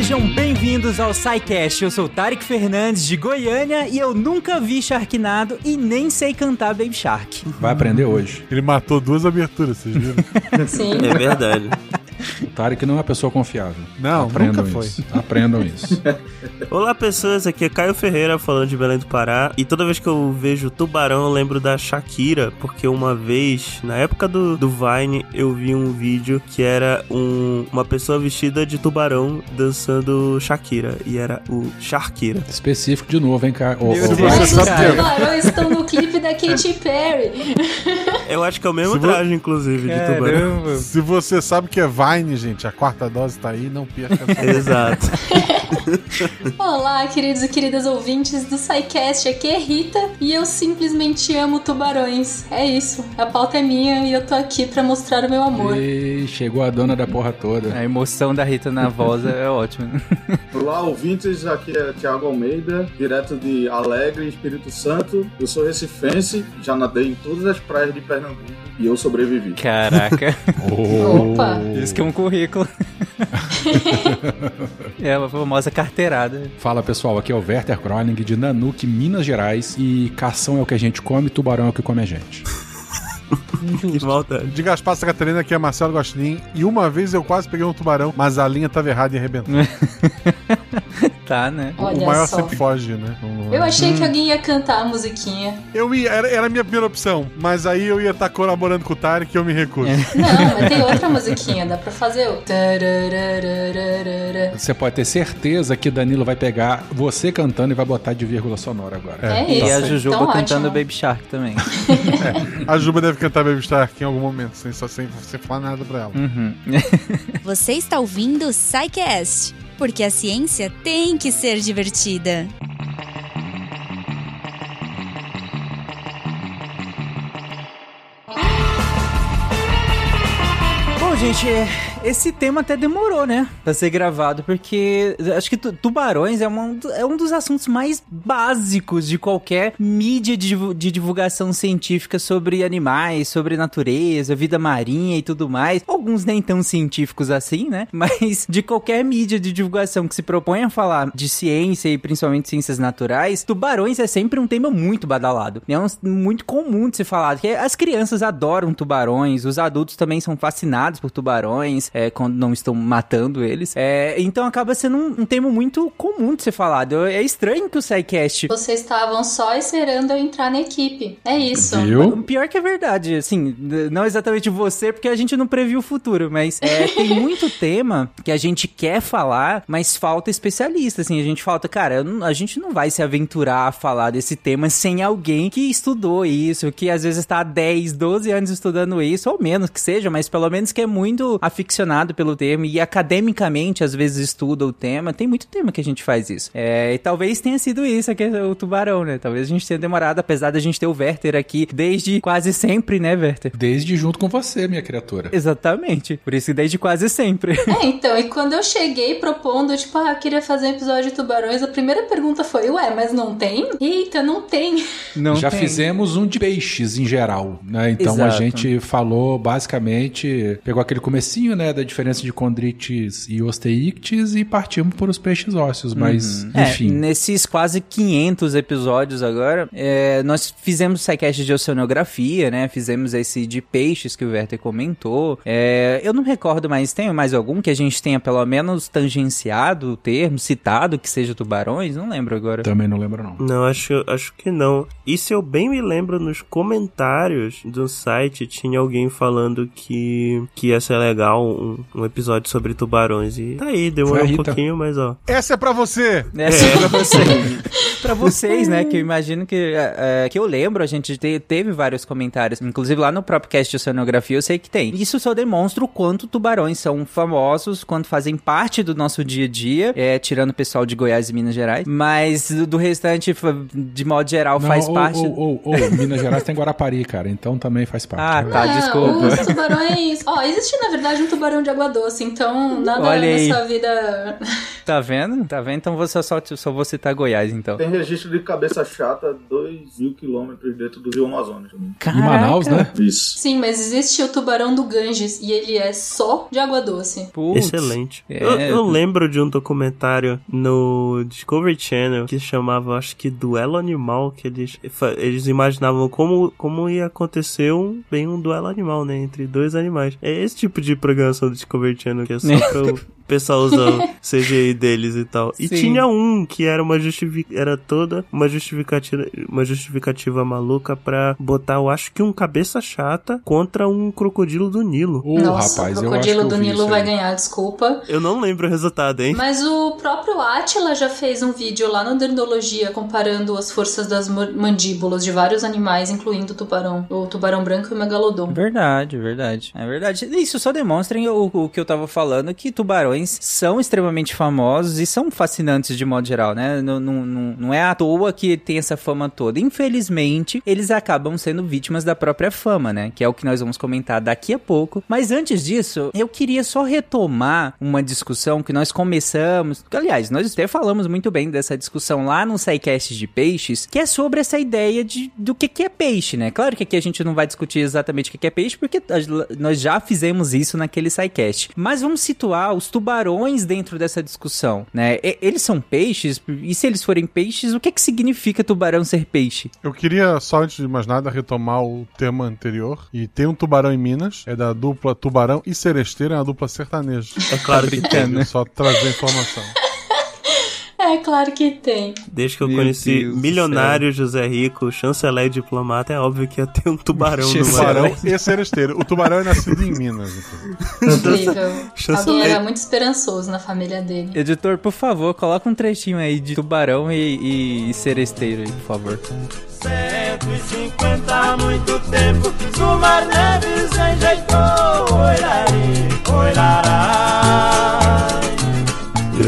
Sejam bem-vindos ao SciCast. Eu sou o Tarek Fernandes de Goiânia e eu nunca vi Sharknado e nem sei cantar Baby Shark. Vai aprender hoje. Ele matou duas aberturas, vocês viram? Sim. É verdade. Tarek não é uma pessoa confiável. Não, Aprendam nunca foi. isso. Aprendam isso. Olá, pessoas. Aqui é Caio Ferreira falando de Belém do Pará. E toda vez que eu vejo tubarão, eu lembro da Shakira, porque uma vez, na época do, do Vine, eu vi um vídeo que era um, uma pessoa vestida de tubarão dançando Shakira. E era o Sharkira. Específico de novo, hein. Mas os tubarões estão no clipe da Katy Perry. Eu acho que é o mesmo Se vo- traje, inclusive, de tubarão. Se você sabe que é Vine, gente, a quarta dose tá aí, não perca essa Exato. Olá, queridos e queridas ouvintes do SciCast. Aqui é Rita e eu simplesmente amo tubarões. É isso. A pauta é minha e eu tô aqui pra mostrar o meu amor. E chegou a dona da porra toda. A emoção da Rita na voz é ótima. Olá, ouvintes, aqui é Thiago Almeida, direto de Alegre, Espírito Santo. Eu sou recifense, já nadei em todas as praias de Pernambuco e eu sobrevivi. Caraca, Oh. Opa. isso que é um currículo. é uma famosa carteirada. Fala pessoal, aqui é o Werther Kroning de Nanuque, Minas Gerais. E cação é o que a gente come, tubarão é o que come a gente. Que maldade. De Gaspar Catarina, aqui é Marcelo Gostin. E uma vez eu quase peguei um tubarão, mas a linha tava errada e arrebentou. Tá, né? o Olha maior só. sempre foge, né? Eu achei que alguém ia cantar a musiquinha. Eu ia, era, era a minha primeira opção, mas aí eu ia estar colaborando com o Tarek e eu me recuso. Não, mas tem outra musiquinha, dá pra fazer o. Você pode ter certeza que Danilo vai pegar você cantando e vai botar de vírgula sonora agora. É, É, isso. E a Jujuba então, cantando ótimo. Baby Shark também. A Juba deve cantar Baby Shark em algum momento, sem, só sem você falar nada pra ela. Uhum. Você está ouvindo o SciCast, porque a ciência tem que ser divertida. Bom, gente, esse tema até demorou, né? Pra ser gravado, porque acho que tu- tubarões é, uma- é um dos assuntos mais básicos de qualquer mídia de, de divulgação científica sobre animais, sobre natureza, vida marinha e tudo mais. Alguns nem tão científicos assim, né? Mas de qualquer mídia de divulgação que se propõe a falar de ciência e principalmente ciências naturais, tubarões é sempre um tema muito badalado. É um, muito comum de se falar, que as crianças adoram tubarões, os adultos também são fascinados por tubarões, é, quando não estão matando eles. É, então acaba sendo um, um tema muito comum de ser falado. É estranho que o SciCast Vocês estavam só esperando eu entrar na equipe. É isso. Viu? Pior que é verdade, assim, não exatamente você, porque a gente não previu o futuro, mas é, tem muito tema que a gente quer falar, mas falta especialista, assim, a gente falta, cara, não- a gente não vai se aventurar a falar desse tema sem alguém que estudou isso, que às vezes está há 10, 12 anos estudando isso, ou menos que seja, mas pelo menos que é muito aficionado pelo termo e academicamente às vezes estuda o tema, tem muito tema que a gente faz isso. É, e talvez tenha sido isso aqui, o tubarão, né? Talvez a gente tenha demorado, apesar da gente ter o Werther aqui desde quase sempre, né, Werther? Desde junto com você, minha criatura. Exatamente. Por isso que desde quase sempre. É, então, e quando eu cheguei propondo, tipo, ah, eu queria fazer um episódio de tubarões, a primeira pergunta foi, ué, mas não tem? Eita, não tem. Não Já tem. fizemos um de peixes em geral, né? Então a Exato. gente falou basicamente, pegou aquele comecinho, né, da diferença de condrites e osteíctes e partimos por os peixes ósseos, mas É, enfim. nesses quase 500 episódios agora, é, nós fizemos sidecast de oceanografia, né? Fizemos esse de peixes que o Werther comentou. É, eu não recordo mais, tem mais algum que a gente tenha pelo menos tangenciado o termo, citado que seja tubarões? Não lembro agora. Também não lembro não. Não, acho, acho que não. E se eu bem me lembro, nos comentários do site tinha alguém falando que, que ia ser legal um, um episódio sobre tubarões. E tá aí, demorou um pouquinho, mas ó. Essa é pra você! Essa é pra você. pra vocês, né? Que eu imagino que. é, é, que eu lembro, a gente te- teve vários comentários. Inclusive lá no próprio cast de oceanografia eu sei que tem. Isso só demonstra o quanto tubarões são famosos, quanto fazem parte do nosso dia a dia. É, tirando o pessoal de Goiás e Minas Gerais. Mas do, do restante, de modo geral, Não, faz ou, parte. Ou, ou, ou, Minas Gerais tem Guarapari, cara, então também faz parte. Ah, né? tá, Ah, desculpa. Os tubarões. Ó, existe na verdade um tubarão de água doce, então nada Olha aí. nessa vida. Tá vendo? Tá vendo? Então você só, só vou citar Goiás, então. Tem registro de cabeça chata 2 mil quilômetros dentro do Rio Amazonas também. Em Manaus, né? Isso. Sim, mas existe o tubarão do Ganges e ele é só de água doce. Putz. Excelente. É. Eu, eu lembro de um documentário no Discovery Channel que chamava, acho que Duelo Animal, que eles, eles imaginavam como, como ia acontecer um, bem um duelo animal, né? Entre dois animais. É esse tipo de programação do Discovery Channel que é só pra o pessoal usar o CGI deles e tal. E Sim. tinha um que era uma justificativa, era toda uma justificativa, uma justificativa maluca pra botar, eu acho que um cabeça chata contra um crocodilo do Nilo. Ô, Nossa, rapaz, o eu acho que crocodilo eu do Nilo vai ganhar, desculpa. Eu não lembro o resultado, hein? Mas o próprio Atila já fez um vídeo lá no Dendrologia comparando as forças das ma- mandíbulas de vários animais, incluindo o tubarão, o tubarão branco e o megalodon. Verdade, verdade. É verdade. Isso só demonstra o, o que eu tava falando, que tubarões são extremamente famosos e são fascinantes de modo geral, né? Não, não, não, é à toa que tem essa fama toda. Infelizmente, eles acabam sendo vítimas da própria fama, né? Que é o que nós vamos comentar daqui a pouco. Mas antes disso, eu queria só retomar uma discussão que nós começamos. Aliás, nós até falamos muito bem dessa discussão lá no SciCast de peixes, que é sobre essa ideia de, do que, que é peixe, né? Claro que aqui a gente não vai discutir exatamente o que, que é peixe, porque nós já fizemos isso naquele SciCast. Mas vamos situar os tubarões dentro dessa discussão, né? E- eles são peixes? E se eles forem peixes, o que, que significa tubarão ser peixe? Eu queria, só antes de mais nada, retomar o tema anterior. E tem um tubarão em Minas, é da dupla Tubarão e Seresteira, é uma dupla sertaneja. É claro que tem. Queria só trazer informação. É claro que tem. Desde que eu Meu conheci Deus milionário José Rico, chanceler e diplomata, é óbvio que ia ter um tubarão no Tubarão e Seresteira. O tubarão é nascido em Minas. inclusive. Incrível. Alguém era muito esperançoso na família dele. Editor, por favor, coloca um trechinho aí de tubarão e, e, e seresteiro aí, por favor. 150 há muito tempo, no mar neves enjeitou, oirari, oirará.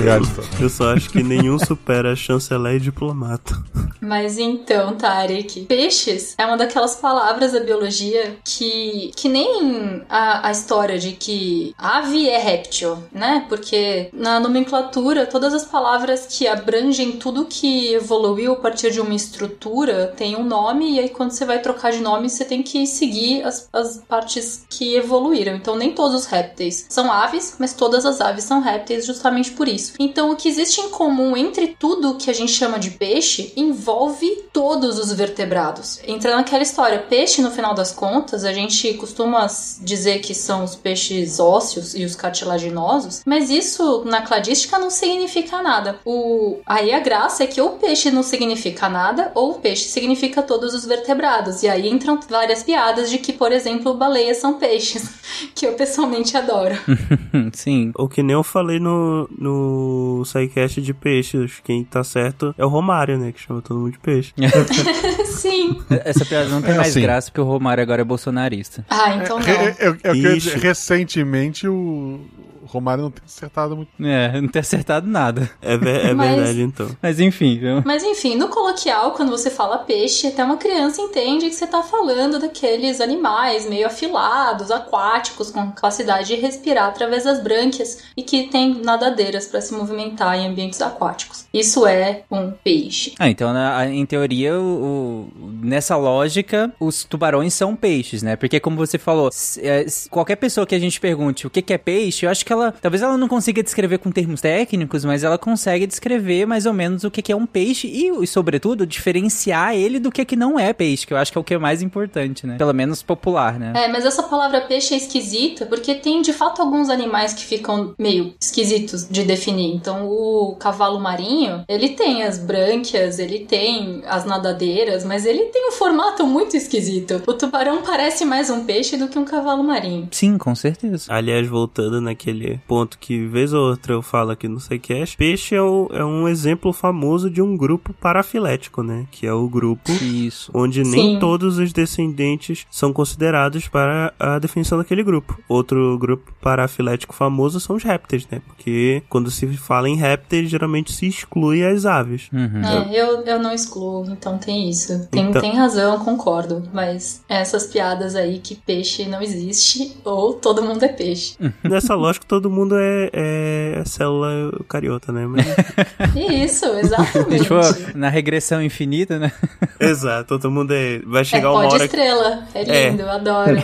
Eu só acho que nenhum supera chanceler e diplomata. Mas então, Tarek, peixes é uma daquelas palavras da biologia que, que nem a, a história de que ave é réptil, né? Porque na nomenclatura, todas as palavras que abrangem tudo que evoluiu a partir de uma estrutura tem um nome, e aí quando você vai trocar de nome, você tem que seguir as, as partes que evoluíram. Então, nem todos os répteis são aves, mas todas as aves são répteis justamente por isso. Então, o que existe em comum entre tudo que a gente chama de peixe envolve todos os vertebrados. Entra naquela história, peixe, no final das contas, a gente costuma dizer que são os peixes ósseos e os cartilaginosos, mas isso na cladística não significa nada. O... Aí a graça é que ou peixe não significa nada, ou peixe significa todos os vertebrados. E aí entram várias piadas de que, por exemplo, baleias são peixes, que eu pessoalmente adoro. Sim. O que nem eu falei no, no SciCast de peixes. Quem tá certo é o Romário, né? Que chama todo mundo de peixe. Sim. Essa piada não tem É mais assim. graça porque o Romário agora é bolsonarista. Ah, então não. Re- Eu, eu queria Ixi. dizer, recentemente o Romário não tem acertado muito. É, não tem acertado nada. É, ver- é Mas- verdade, então. Mas enfim, viu? Mas enfim, no coloquial, quando você fala peixe, até uma criança entende que você tá falando daqueles animais meio afilados, aquáticos, com capacidade de respirar através das brânquias e que tem nadadeiras para se movimentar em ambientes aquáticos. Isso é um peixe. Ah, então, na- em teoria, o- o- nessa lógica, os tubarões são peixes, né? Porque, como você falou, s- é, s- qualquer pessoa que a gente pergunte o que, que é peixe, eu acho que ela. Talvez ela não consiga descrever com termos técnicos, mas ela consegue descrever mais ou menos o que, que é um peixe e, sobretudo, diferenciar ele do que, que não é peixe, que eu acho que é o que é mais importante, né? Pelo menos popular, né? É, mas essa palavra peixe é esquisita porque tem de fato alguns animais que ficam meio esquisitos de definir. Então, o cavalo marinho, ele tem as brânquias, ele tem as nadadeiras, mas ele tem um formato muito esquisito. O tubarão parece mais um peixe do que um cavalo marinho. Sim, com certeza. Aliás, voltando naquele aquele ponto que vez ou outra eu falo aqui no SciCast, peixe é, o- é um exemplo famoso de um grupo parafilético, né? Que é o grupo Isso. onde nem Sim. todos os descendentes são considerados para a definição daquele grupo. Outro grupo parafilético famoso são os répteis, né? Porque quando se fala em répteis, geralmente se exclui as aves. Uhum. É, eu, eu não excluo, então tem isso. Tem, Então- tem razão, eu concordo. Mas essas piadas aí que peixe não existe, ou todo mundo é peixe. Nessa lógica, todo mundo é, é célula eucariota, né? Mas- Isso, exatamente. Tipo, na regressão infinita, né? Exato, todo mundo é. Vai É chegar pó uma hora que. estrela. É É. lindo, eu adoro.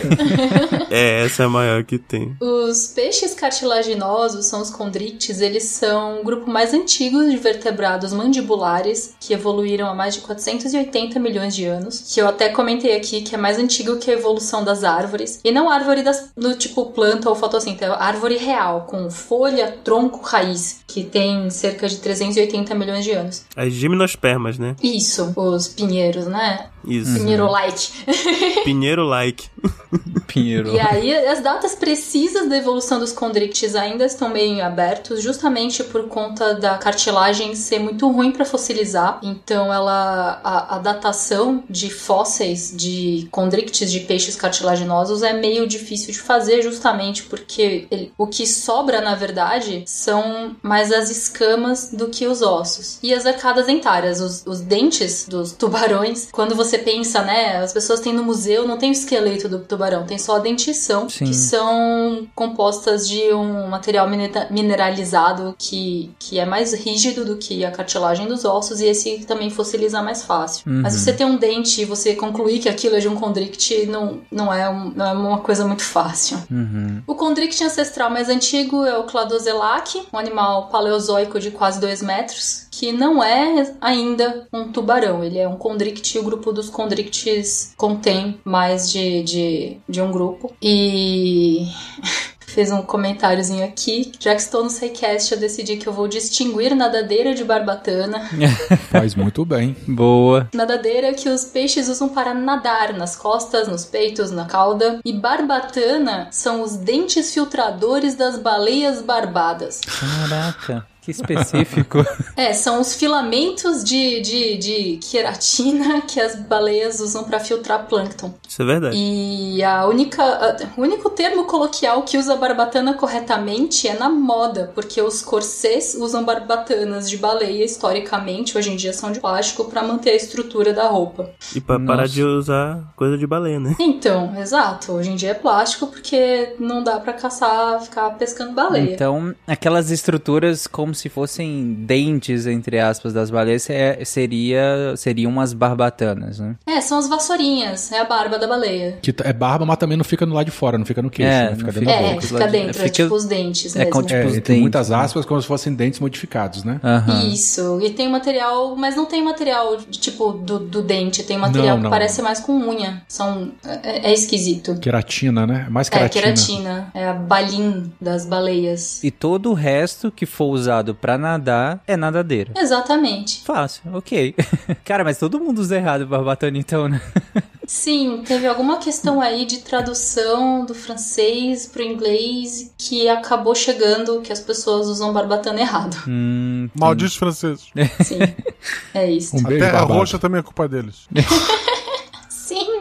É, essa é a maior que tem. Os peixes cartilaginosos são os condrictes, eles são o grupo mais antigo de vertebrados mandibulares que evoluíram há mais de 480 milhões de anos. Que eu até comentei aqui que é mais antigo que a evolução das árvores. E não árvore das, do tipo planta ou fotossíntese, é árvore real, com folha, tronco, raiz, que tem cerca de 380 milhões de anos. As gimnospermas, né? Isso, os pinheiros, né? Isso. Pinheiro-like. Pinheiro-like. Pinheiro. E aí, as datas precisas da evolução dos condrictes ainda estão meio abertos, justamente por conta da cartilagem ser muito ruim para fossilizar. Então, ela a, a datação de fósseis de condrictes de peixes cartilaginosos é meio difícil de fazer, justamente porque ele- o que sobra, na verdade, são mais as escamas do que os ossos. E as arcadas dentárias, os, os dentes dos tubarões, quando você pensa, né, as pessoas têm no museu, não tem o esqueleto do tubarão, tem só a dentição, Sim. que são compostas de um material mineralizado que, que é mais rígido do que a cartilagem dos ossos e esse também fossiliza mais fácil. Uhum. Mas você ter um dente e você concluir que aquilo é de um condrict não, não, é, um- não é uma coisa muito fácil. Uhum. O condrict ancestral mais antigo é o Cladozelac, um animal paleozoico de quase 2 metros, que não é ainda um tubarão. Ele é um condrict e o grupo dos condrictes contém mais de, de, de um grupo. E. Fez um comentáriozinho aqui. Já que estou no SciCast, eu decidi que eu vou distinguir nadadeira de barbatana. Faz muito bem. Boa. Nadadeira que os peixes usam para nadar nas costas, nos peitos, na cauda. E barbatana são os dentes filtradores das baleias barbadas. Caraca, que específico. É, são os filamentos de, de, de queratina que as baleias usam para filtrar plâncton. Isso é verdade. E a única, a- o único termo coloquial que usa barbatana corretamente é na moda, porque os corsês usam barbatanas de baleia historicamente, hoje em dia são de plástico, para manter a estrutura da roupa. E pra parar de usar coisa de baleia, né? Então, exato. Hoje em dia é plástico porque não dá pra caçar, ficar pescando baleia. Então, aquelas estruturas como se fossem dentes, entre aspas, das baleias, é- seria, seriam umas barbatanas, né? É, são as vassourinhas, é a barba da baleia. Que é barba, mas também não fica no lado de fora, não fica no queixo, É, né? não Fica fica- dentro da É, fica dentro, é Fica- tipo os dentes é mesmo. com, tipo, É, os dentes, muitas né? aspas, como se fossem dentes modificados, né? Aham. Isso, e tem material, mas não tem material tipo do, do dente, tem material Não, que não. parece mais com unha. São, é, é esquisito. Queratina, né? Mais É, queratina. queratina. É a balim das baleias. E todo o resto que for usado pra nadar é nadadeira. Exatamente. Fácil, ok. Cara, mas todo mundo usa errado barbatana então, né? Sim, teve alguma questão aí de tradução do francês pro inglês que acabou chegando que as pessoas usam barbatana errado. Hum, Malditos franceses. Sim, é isso. Um A beijo, Terra Barbado. Roxa também é culpa deles.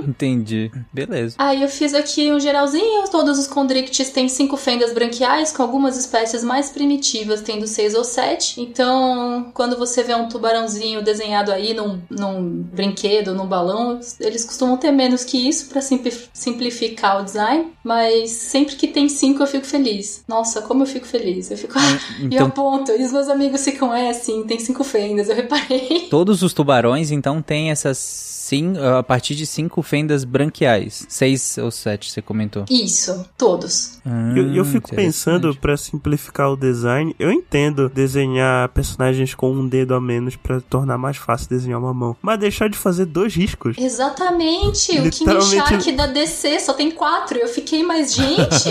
Entendi. Beleza. Aí eu fiz aqui um geralzinho, todos os condrictes têm cinco fendas branquiais, com algumas espécies mais primitivas tendo seis ou sete. Então, quando você vê um tubarãozinho desenhado aí num, num brinquedo, num balão, eles costumam ter menos que isso pra simpli- simplificar o design. Mas sempre que tem cinco eu fico feliz. Nossa, como eu fico feliz. Eu fico. e eu Então, aponto. E os meus amigos ficam, é, sim, tem cinco fendas, eu reparei. todos os tubarões então têm essas sim, a partir de cinco fendas branquiais. Seis ou sete, você comentou. Isso, todos. E eu, eu fico pensando, pra simplificar o design, eu entendo desenhar personagens com um dedo a menos pra tornar mais fácil desenhar uma mão. Mas deixar de fazer dois riscos. Exatamente, o King Literalmente- Shark da DC só tem quatro. Eu fiquei mais gente.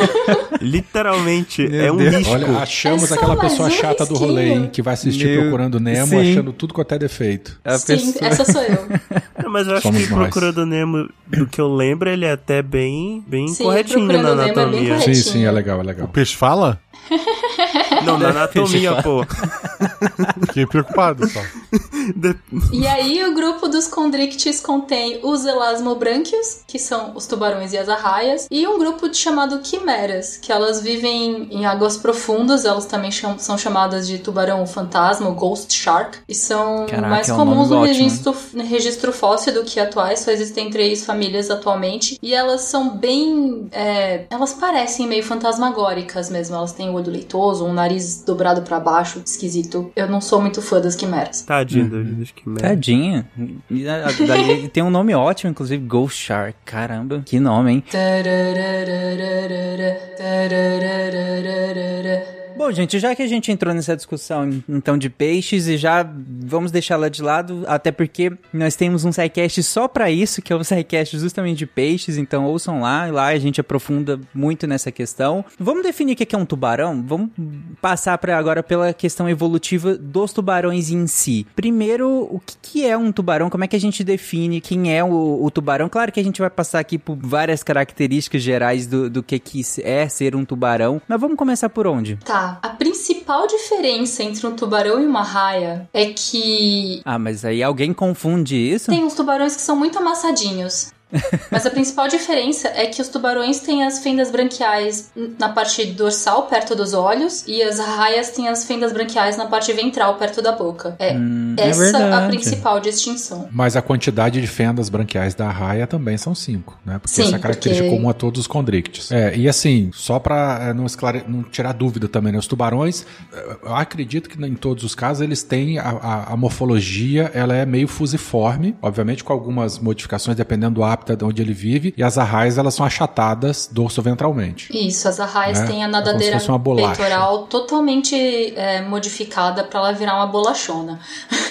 Literalmente, Meu é um Deus. risco. Olha, achamos É aquela pessoa um chata do risquinho. rolê, hein? Que vai assistir Meu- Procurando Nemo Sim. achando tudo quanto é defeito. A Sim, pessoa- essa sou eu. Mas eu acho Somos que nós. Procurando Nemo, do que eu lembro, ele é até bem, bem Sim, corretinho na Nemo é bem anatomia. corretinho. Sim, sim, é legal, é O legal. peixe fala? Não, na anatomia, pô. Fiquei preocupado só. E aí o grupo dos condrictis contém os elasmobranquios, que são os tubarões e as arraias, e um grupo chamado quimeras, que elas vivem em águas profundas, elas também cham- são chamadas de tubarão fantasma, ou ghost shark, e são Caraca, mais é um comuns no registro, no registro fóssil do que atuais, só existem três famílias atualmente, e elas são bem... é, elas parecem meio fantasmagóricas mesmo, elas têm o olho leitoso, um nariz dobrado pra baixo, esquisito. Eu não sou muito fã das quimeras. Tadinho dos, dos quimeras. Tadinha. E a- a- daí tem um nome ótimo, inclusive, Ghost Shark. Caramba, que nome, hein? Bom, gente, já que a gente entrou nessa discussão então de peixes e já vamos deixá-la de lado, até porque nós temos um sidecast só pra isso, que é um sidecast justamente de peixes, então ouçam lá, e lá a gente aprofunda muito nessa questão. Vamos definir o que é um tubarão? Vamos passar para agora pela questão evolutiva dos tubarões em si. Primeiro, o que, que é um tubarão? Como é que a gente define quem é o, o tubarão? Claro que a gente vai passar aqui por várias características gerais do, do que, que é ser um tubarão, mas vamos começar por onde? Tá, a principal diferença entre um tubarão e uma raia é que Ah, mas aí alguém confunde isso? tem uns tubarões que são muito amassadinhos. Mas a principal diferença é que os tubarões têm as fendas branquiais na parte dorsal, perto dos olhos, e as raias têm as fendas branquiais na parte ventral, perto da boca. É Hum, é essa a verdade. principal distinção. Mas a quantidade de fendas branquiais da raia também são cinco, né? Porque Sim, essa é a característica porque- comum a todos os condrictis. É, e assim, só pra é, não, esclare... não tirar dúvida também, né? Os tubarões, é, eu acredito que em todos os casos eles têm a, a- a morfologia, ela é meio fusiforme, obviamente com algumas modificações dependendo do hábitat de onde ele vive, e as arraias elas são achatadas dorso-ventralmente. Isso, as arraias É, têm a é nadadeira bolacha. peitoral totalmente é, modificada pra ela virar uma bolachona.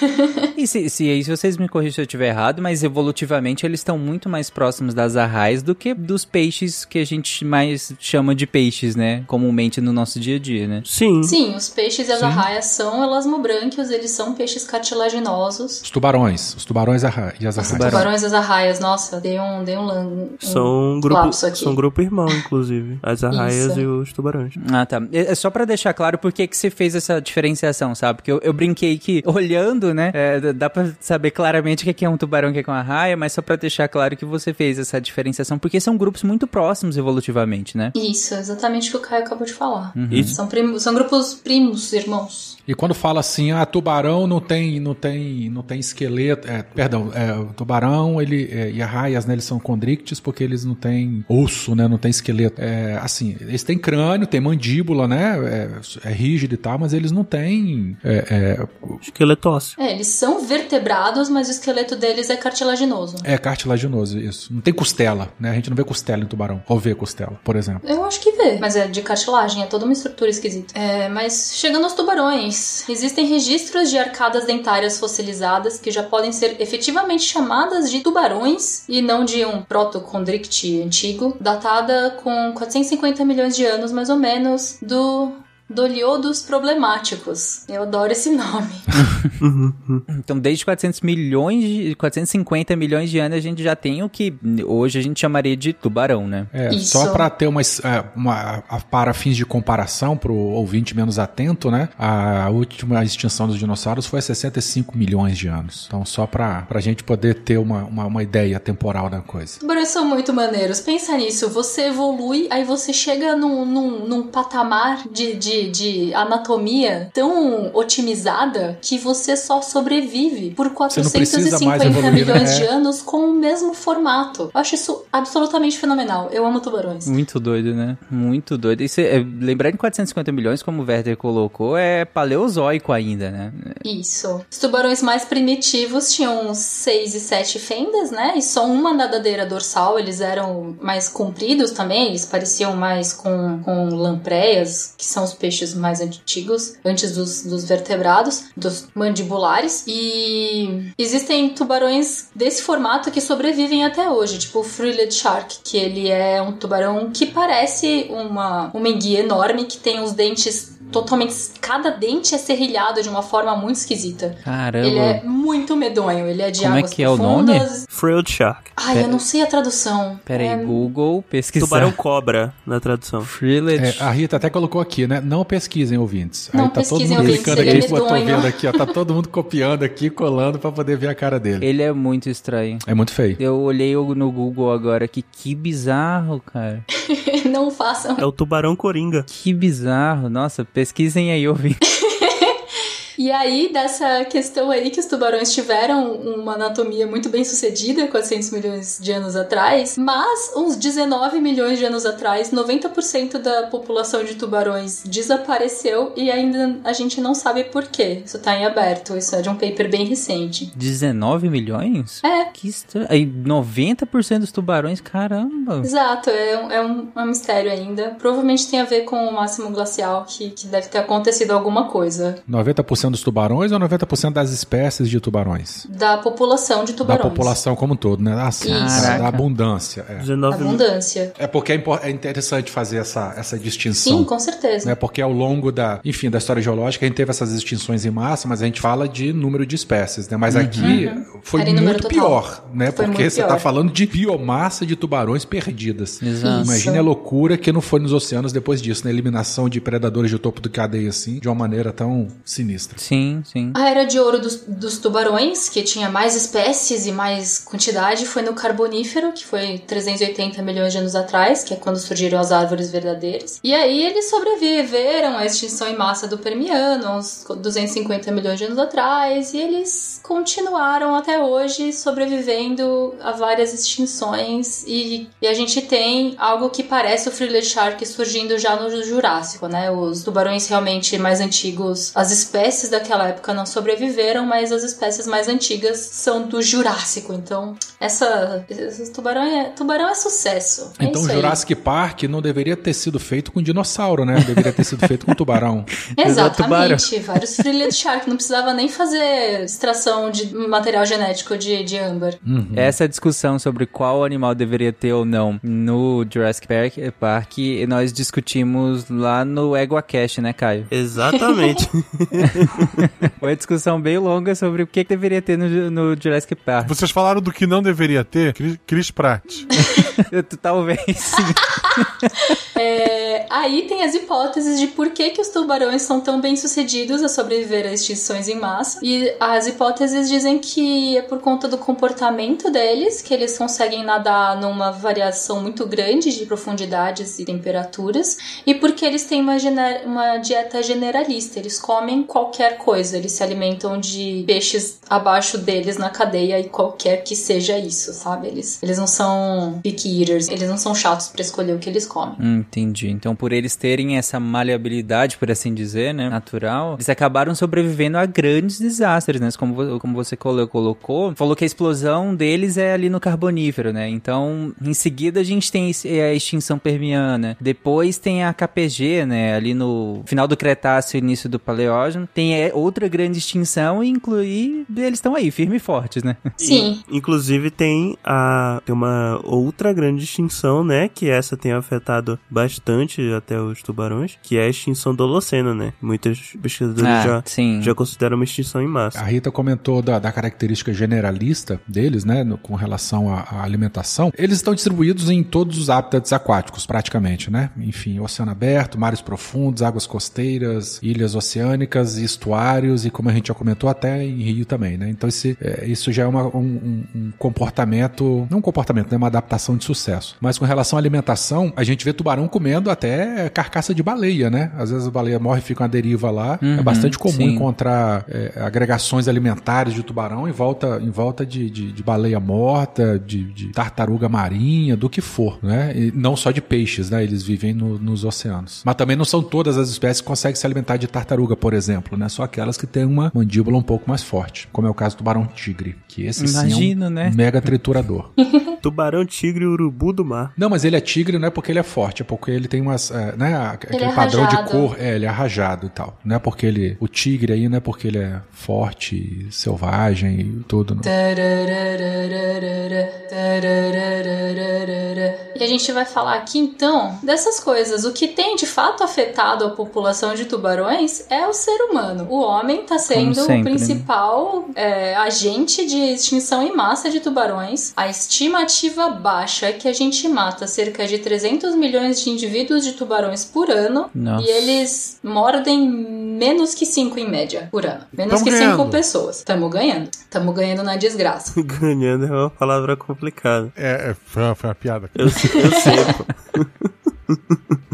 E se, se aí se vocês me corrigem se eu estiver errado, mas evolutivamente eles estão muito mais próximos das arraias do que dos peixes que a gente mais chama de peixes, né? Comumente no nosso dia a dia, né? Sim. Sim, os peixes e as Sim. arraias são elasmobrânquios, eles são peixes cartilaginosos. Os tubarões, os tubarões e as Os arraias. tubarões e as arraias, nossa, dei um, dei um, um São um grupo, lapso aqui. são um grupo irmão, inclusive. As arraias Isso. e os tubarões. Ah, tá. É é só pra deixar claro por que que você fez essa diferenciação, sabe? Porque eu, eu brinquei que, olhando, né, é, dá pra saber claramente o que que é um tubarão e o que é uma raia, mas só pra deixar claro que você fez essa diferenciação, porque são grupos muito próximos evolutivamente, né? Isso, exatamente o que o Caio acabou de falar. Isso. São, primos, são grupos primos, irmãos. E quando fala assim, ah, tubarão não tem, não tem, não tem esqueleto, é, perdão, é, o tubarão ele é, e arraias, né, eles são condrictis porque eles não têm osso, né, não tem esqueleto. É, assim, eles têm crânio, tem mandíbula, né, é, é rígido e tal, mas eles não têm é, é, Esqueleto ósseo. É, eles são vertebrados, mas o esqueleto deles é cartilaginoso. é cartilaginoso isso. Não tem costela, né? A gente não vê costela em tubarão. Ou vê costela, por exemplo. Eu acho que vê, mas é de cartilagem, é toda uma estrutura esquisita. É, mas chegando aos tubarões, existem registros de arcadas dentárias fossilizadas que já podem ser efetivamente chamadas de tubarões e não de um protocondricti antigo, datada com 450 milhões de anos mais ou menos do Doliodos problemáticos. Eu adoro esse nome. Então, desde 400 milhões, de, 450 milhões de anos, a gente já tem o que hoje a gente chamaria de tubarão, né? É, Isso. só para ter uma, é, uma para fins de comparação para o ouvinte menos atento, né? A última extinção dos dinossauros foi há 65 milhões de anos. Então, só para a gente poder ter uma, uma, uma ideia temporal da coisa. Tubarões são muito maneiros. Pensa nisso. Você evolui, aí você chega num, num, num patamar de, de, de anatomia tão otimizada que você só sobrevive por não precisa 450 mais evoluir, né? milhões É. de anos com o mesmo formato. Eu acho isso absolutamente fenomenal. Eu amo tubarões. Muito doido, né? Muito doido. E é, lembrando que 450 milhões, como o Werther colocou, é paleozoico ainda, né? Isso. Os tubarões mais primitivos tinham seis e sete fendas, né? E só uma nadadeira dorsal. Eles eram mais compridos também. Eles pareciam mais com, com lampreias, que são os peixes mais antigos, antes dos, dos vertebrados, dos mandibulares. E existem tubarões desse formato que sobrevivem até hoje, tipo o Frilled Shark, que ele é um tubarão que parece uma, uma enguia enorme, que tem os dentes totalmente. Cada dente é serrilhado de uma forma muito esquisita. Caramba. Ele é muito medonho. Ele é de Como é águas que é o nome? profundas. Frilled Shark. Ai, eu não sei a tradução. Pera aí, É, Google, pesquisar. Tubarão cobra na tradução. Frilled. É, a Rita até colocou aqui, né? Não pesquisem, ouvintes. Não Aí tá todo mundo ouvintes, clicando ele aqui, é eu tô vendo aqui, ó. Tá todo mundo copiando aqui, colando pra poder ver a cara dele. Ele é muito estranho. É muito feio. Eu olhei no Google agora que que bizarro, cara. não façam. É o tubarão coringa. Que bizarro. Nossa, pesquisem aí, ouvi. E aí, dessa questão aí que os tubarões tiveram uma anatomia muito bem sucedida 400 milhões de anos atrás, mas uns 19 milhões de anos atrás, 90% da população de tubarões desapareceu e ainda a gente não sabe por quê. Isso tá em aberto, isso é de um paper bem recente. 19 milhões? É. Que estranho. Aí 90% dos tubarões, caramba. Exato, é um, é um, é um mistério ainda. Provavelmente tem a ver com o máximo glacial, que, que deve ter acontecido alguma coisa. 90% dos tubarões ou 90% das espécies de tubarões? Da população de tubarões. Da população como um todo, né? Assim, da, abundância. É. 19 mil. Abundância. É porque é, é interessante fazer essa, essa distinção. Sim, com certeza. né? Porque ao longo da, enfim, da história geológica, a gente teve essas extinções em massa, mas a gente fala de número de espécies, né? Mas aqui foi Era muito total. pior, né? Foi Porque você pior. tá falando de biomassa de tubarões perdidas. Exato. Imagine a loucura que não foi nos oceanos depois disso, na eliminação de predadores de topo do cadeia assim, de uma maneira tão sinistra. Sim, sim. A era de ouro dos, dos tubarões, que tinha mais espécies e mais quantidade, foi no Carbonífero, que foi 380 milhões de anos atrás, que é quando surgiram as árvores verdadeiras. E aí eles sobreviveram à extinção em massa do Permiano, uns 250 milhões de anos atrás, e eles continuaram até hoje sobrevivendo a várias extinções. E, e a gente tem algo que parece o Frilled Shark surgindo já no Jurássico, né? Os tubarões realmente mais antigos, as espécies daquela época não sobreviveram, mas as espécies mais antigas são do Jurássico. Então, essa esse tubarão é tubarão é sucesso. É Então isso o aí. Jurassic Park não deveria ter sido feito com dinossauro, né? Deveria ter sido feito com tubarão. Exatamente, vários Frilled Shark. Não precisava nem fazer extração de material genético de, de âmbar. Essa discussão sobre qual animal deveria ter ou não no Jurassic Park, Park nós discutimos lá no EguaCast, né, Caio? Exatamente. Foi uma discussão bem longa sobre o que, que deveria ter no, no Jurassic Park. Vocês falaram do que não deveria ter? Cris, Chris Pratt. Talvez sim. É, aí tem as hipóteses de por que, que os tubarões são tão bem sucedidos a sobreviver a extinções em massa. E as hipóteses dizem que é por conta do comportamento deles, que eles conseguem nadar numa variação muito grande de profundidades e temperaturas, e porque eles têm uma, uma dieta generalista, eles comem qualquer coisa, eles se alimentam de peixes abaixo deles na cadeia e qualquer que seja isso, sabe? Eles, eles não são picky eaters, eles não são chatos pra escolher o que eles comem. Hum, Entendi. Então, por eles terem essa maleabilidade, por assim dizer, né, natural, eles acabaram sobrevivendo a grandes desastres, né? Como, como você colo- colocou, falou que a explosão deles é ali no Carbonífero, né? Então, em seguida a gente tem esse- a extinção permiana, depois tem a KPG, né? Ali no final do Cretáceo, início do Paleógeno, tem é, outra grande extinção e incluir eles estão aí, firme e fortes, né? Sim. Inclusive tem a tem uma outra grande extinção, né, que essa tem afetado bastante até os tubarões, que é a extinção do Holoceno, né? Muitos pesquisadores Ah, já sim. já consideram uma extinção em A massa. Rita comentou da, da característica generalista deles, né, no- com relação à, à alimentação. Eles estão distribuídos em todos os hábitats aquáticos, praticamente, né? Enfim, oceano aberto, mares profundos, águas costeiras, ilhas oceânicas, estuários e, como a gente já comentou, até em rio também, né? Então esse, é, isso já é uma- um, um- comportamento, não um comportamento, né, uma adaptação de sucesso. Mas com relação à alimentação, a gente vê tubarão comendo até carcaça de baleia, né? Às vezes a baleia morre e fica uma deriva lá. é Uhum, bastante comum sim. encontrar é, agregações alimentares de tubarão em volta, em volta de, de, de baleia morta, de, de tartaruga marinha, do que for, né? E não só de peixes, né? Eles vivem no- nos oceanos. Mas também não são todas as espécies que conseguem se alimentar de tartaruga, por exemplo, né? Só aquelas que têm uma mandíbula um pouco mais forte, como é o caso do tubarão tigre, que esse sim é um né? mega triturador. Tubarão, tigre urubu do mar. Não, mas ele é tigre não é porque ele é forte, é porque ele tem umas, é, né, a- aquele é padrão de rajado. cor, é, ele é rajado e tal. Não é porque ele, o tigre aí não é porque ele é forte, selvagem e tudo. Não. E a gente vai falar aqui então dessas coisas. O que tem de fato afetado a população de tubarões é o ser humano. O homem tá sendo sempre, o né? principal é, agente de extinção em massa de tubarões. A estimativa baixa é que a gente mata cerca de 300 milhões de indivíduos de tubarões por ano Nossa. e eles mordem menos que 5 em média por ano. Menos Tamo que 5 ganhando. pessoas. Tamo ganhando. Tamo ganhando na desgraça. Ganhando é uma palavra complicada. É, é, foi, uma, foi uma piada. Eu, sei- eu sei.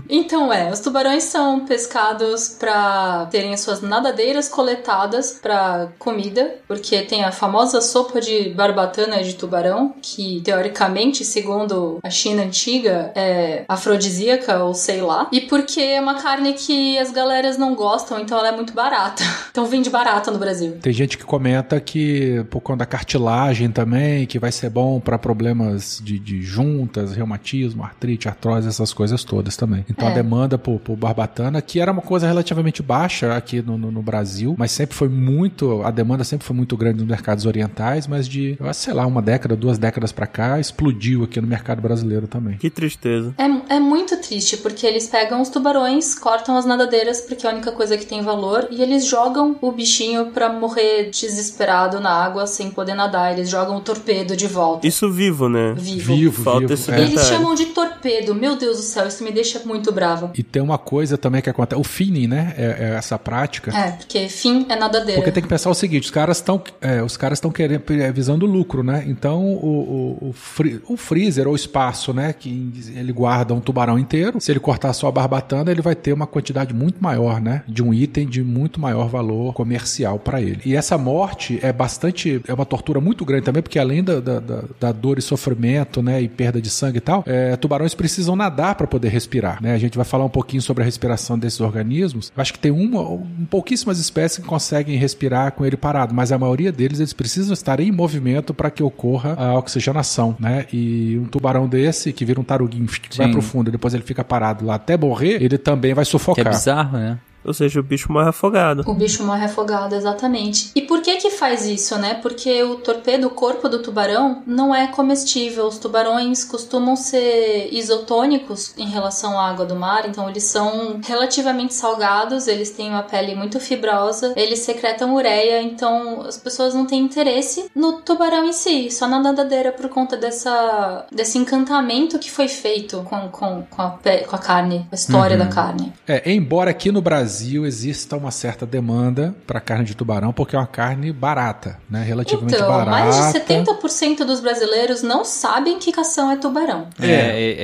Então é, os tubarões são pescados para terem as suas nadadeiras coletadas para comida, porque tem a famosa sopa de barbatana de tubarão, que teoricamente, segundo a China antiga, é afrodisíaca ou sei lá, e porque é uma carne que as galeras não gostam, então ela é muito barata. Então vende barata no Brasil. Tem gente que comenta que por conta da cartilagem também, que vai ser bom para problemas de, de juntas, reumatismo, artrite, artrose, essas coisas todas também. Então É. a demanda por, por barbatana, que era uma coisa relativamente baixa aqui no, no- no Brasil, mas sempre foi muito, a demanda sempre foi muito grande nos mercados orientais, mas de, sei lá, uma década, duas décadas para cá, explodiu aqui no mercado brasileiro também. Que tristeza. É, é muito triste, porque eles pegam os tubarões, cortam as nadadeiras, porque é a única coisa que tem valor, e eles jogam o bichinho pra morrer desesperado na água sem poder nadar. Eles jogam o torpedo de volta. Isso vivo, né? Vivo. Vivo, Falta vivo. esse é. Eles chamam de torpedo. Meu Deus do céu, isso me deixa muito brava. E tem uma coisa também que acontece, o finning, né, é- é essa prática, É, porque fim é nadadeira. Porque tem que pensar o seguinte, os caras estão os caras estão querendo é, visando lucro, né? Então o, o, o, fri- o freezer ou espaço, né, que ele guarda um tubarão inteiro, se ele cortar só a barbatana, ele vai ter uma quantidade muito maior, né, de um item de muito maior valor comercial para ele. E essa morte é bastante é uma tortura muito grande também, porque além da, da, da- dor e sofrimento, né, e perda de sangue e tal, é, tubarões precisam nadar para poder respirar, né? A gente vai falar um pouquinho sobre a respiração desses organismos. Eu acho que tem uma, um, pouquíssimas espécies que conseguem respirar com ele parado, mas a maioria deles eles precisam estar em movimento para que ocorra a oxigenação, né? E um tubarão desse que vira um taruguinho que vai pro fundo, e depois ele fica parado lá até morrer, ele também vai Que é sufocar. bizarro, né? Ou seja, o bicho morre afogado. O bicho morre afogado, exatamente. E por que que faz isso, né? Porque o torpedo, o corpo do tubarão, não é comestível. Os tubarões costumam ser isotônicos em relação à água do mar, então eles são relativamente salgados, eles têm uma pele muito fibrosa, eles secretam ureia, então as pessoas não têm interesse no tubarão em si, só na nadadeira por conta dessa, desse encantamento que foi feito com, com, com, a, pe- com a carne, a história da carne. É, embora aqui no Brasil exista uma certa demanda para carne de tubarão, porque é uma carne barata, né? Relativamente Então, barata. mais de 70% dos brasileiros não sabem que cação é tubarão. É,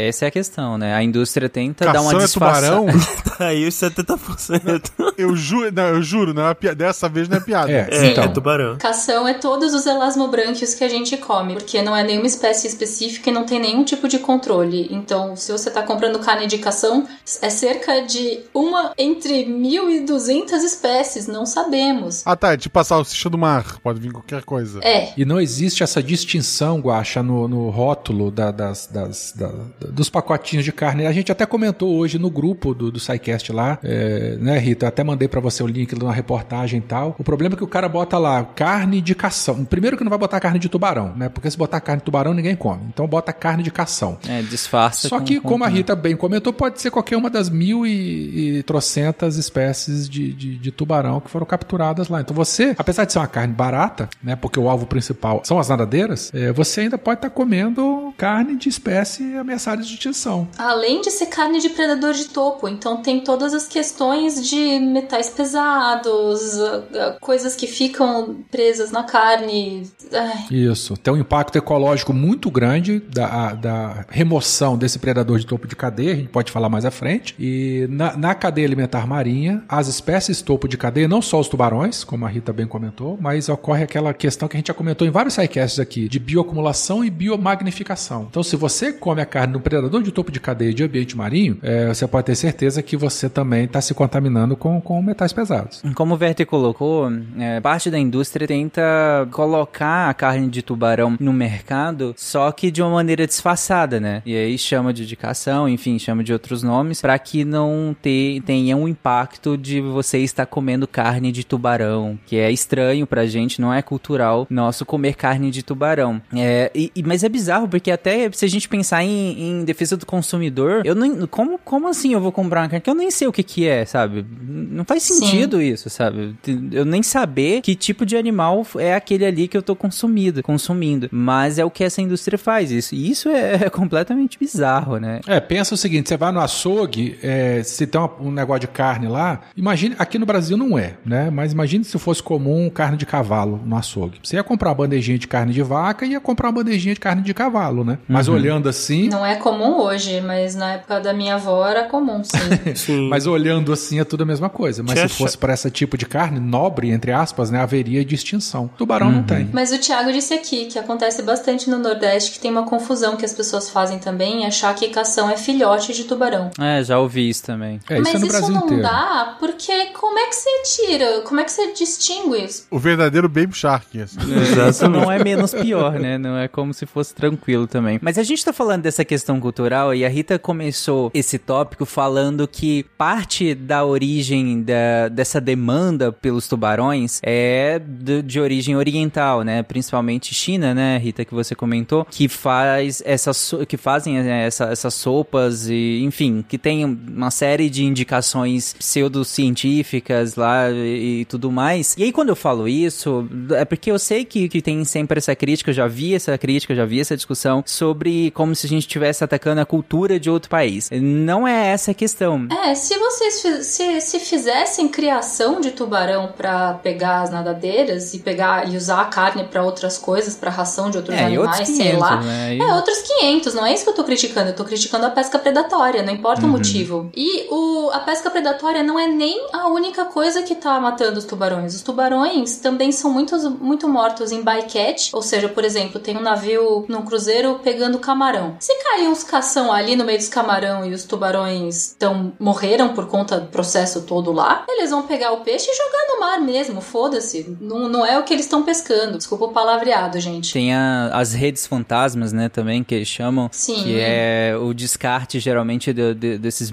é- essa é a questão, né? A indústria tenta dar uma Cação é disfarçada. tubarão? Tá aí os 70%. eu juro, não, eu juro, não é uma pi- dessa vez não é piada. É, É, então. é tubarão. Cação é todos os elasmobrânquios que a gente come, porque não é nenhuma espécie específica e não tem nenhum tipo de controle. Então, se você tá comprando carne de cação, é cerca de uma entre 1.200 espécies, não sabemos. Ah tá, é tipo a salsicha do mar, pode vir qualquer coisa. É, E não existe essa distinção, Guaxa, no, no rótulo da- das, das- da- dos pacotinhos de carne. A gente até comentou hoje no grupo do, do SciCast lá, é, né, Rita? Eu até mandei pra você o link de uma reportagem e tal. O problema é que o cara bota lá carne de cação. Primeiro que não vai botar carne de tubarão, né? Porque se botar carne de tubarão, ninguém come. Então bota carne de cação. É, disfarça. Só com- que, com- como a Rita bem comentou, pode ser qualquer uma das mil e, e trocentas espécies de, de, de tubarão que foram capturadas lá. Então você, apesar de ser uma carne barata, né, porque o alvo principal são as nadadeiras, é, você ainda pode estar comendo carne de espécie ameaçada de extinção. além de ser carne de predador de topo, então tem todas as questões de metais pesados, ah, ah, coisas que ficam presas na carne. Ai, Isso. Tem um impacto ecológico muito grande da, da remoção desse predador de topo de cadeia, a gente pode falar mais à frente. E na, na cadeia alimentar marinha, as espécies topo de cadeia, não só os tubarões, como a Rita bem comentou, mas ocorre aquela questão que a gente já comentou em vários sidecasts aqui, de bioacumulação e biomagnificação. Então, se você come a carne do predador de topo de cadeia de ambiente marinho, é, você pode ter certeza que você também está se contaminando com, com metais pesados. Como o Verte colocou, é, parte da indústria tenta colocar a carne de tubarão no mercado, só que de uma maneira disfarçada, né? E aí chama de indicação, enfim, chama de outros nomes, para que não te, tenha um impacto de você estar comendo carne de tubarão, que é estranho pra gente, não é cultural nosso comer carne de tubarão. É, e- e- mas é bizarro porque até se a gente pensar em, em defesa do consumidor, eu não. Como, como assim eu vou comprar uma carne que eu nem sei o que, que é, sabe? Não faz Sim. sentido isso, sabe? Eu nem saber que tipo de animal é aquele ali que eu tô consumindo, consumindo. Mas é o que essa indústria faz. Isso, e isso é, completamente bizarro, né? É, pensa o seguinte: você vai no açougue, é, se tem uma- um negócio de carne lá, imagine, aqui no Brasil não é, né? Mas imagine se fosse comum carne de cavalo no açougue. Você ia comprar uma bandejinha de carne de vaca e ia comprar uma bandejinha de carne de cavalo, né? Mas olhando assim, Não é comum hoje, mas na época da minha avó era comum, sim. Sim. mas olhando assim é tudo a mesma coisa. Mas se fosse para esse tipo de carne nobre, entre aspas, né, haveria de extinção. Tubarão não tem. Mas o Thiago disse aqui que acontece bastante no Nordeste, que tem uma confusão que as pessoas fazem também em achar que cação é filhote de tubarão. É, já ouvi isso também. É, isso Mas é no isso Brasil não inteiro. dá, porque como é que você tira? Como é que você distingue isso? O verdadeiro Baby Shark. Assim. Isso não é menos pior, né? Não é como se fosse tranquilo também. Mas a gente tá falando dessa questão cultural e a Rita começou esse tópico falando que parte da origem da, dessa demanda pelos tubarões é do- de origem oriental, né? Principalmente China, né, Rita, que você comentou, que faz essas que fazem né, essa- essas sopas e, enfim, que tem uma série de indicações pseudocientíficas lá e, e tudo mais. E aí quando eu falo isso, é porque eu sei que, que tem sempre essa crítica, eu já vi essa crítica, eu já vi essa discussão sobre como se a gente estivesse atacando a cultura de outro país. Não é essa a questão. É, se vocês se, se fizessem criação de tubarão pra pegar as nadadeiras e pegar e usar a carne pra outras coisas, pra ração de outros É, e outros animais, sei 500, lá. né? E- É, outros 500, não é isso que eu tô criticando, eu tô criticando a pesca predatória, não importa o Uhum. motivo. E o, a pesca predatória não é nem a única coisa que tá matando os tubarões. Os tubarões também são muitos, muito mortos em bycatch, ou seja, por exemplo, tem um navio num cruzeiro pegando camarão. Se cair uns cação ali no meio dos camarão e os tubarões tão, morreram por conta do processo todo lá, eles vão pegar o peixe e jogar no mar mesmo, foda-se. Não, não é o que eles estão pescando. Desculpa o palavreado, gente. Tem a- as redes fantasmas, né, também, que eles chamam. Sim. Que é o descarte, geralmente, do- de- desses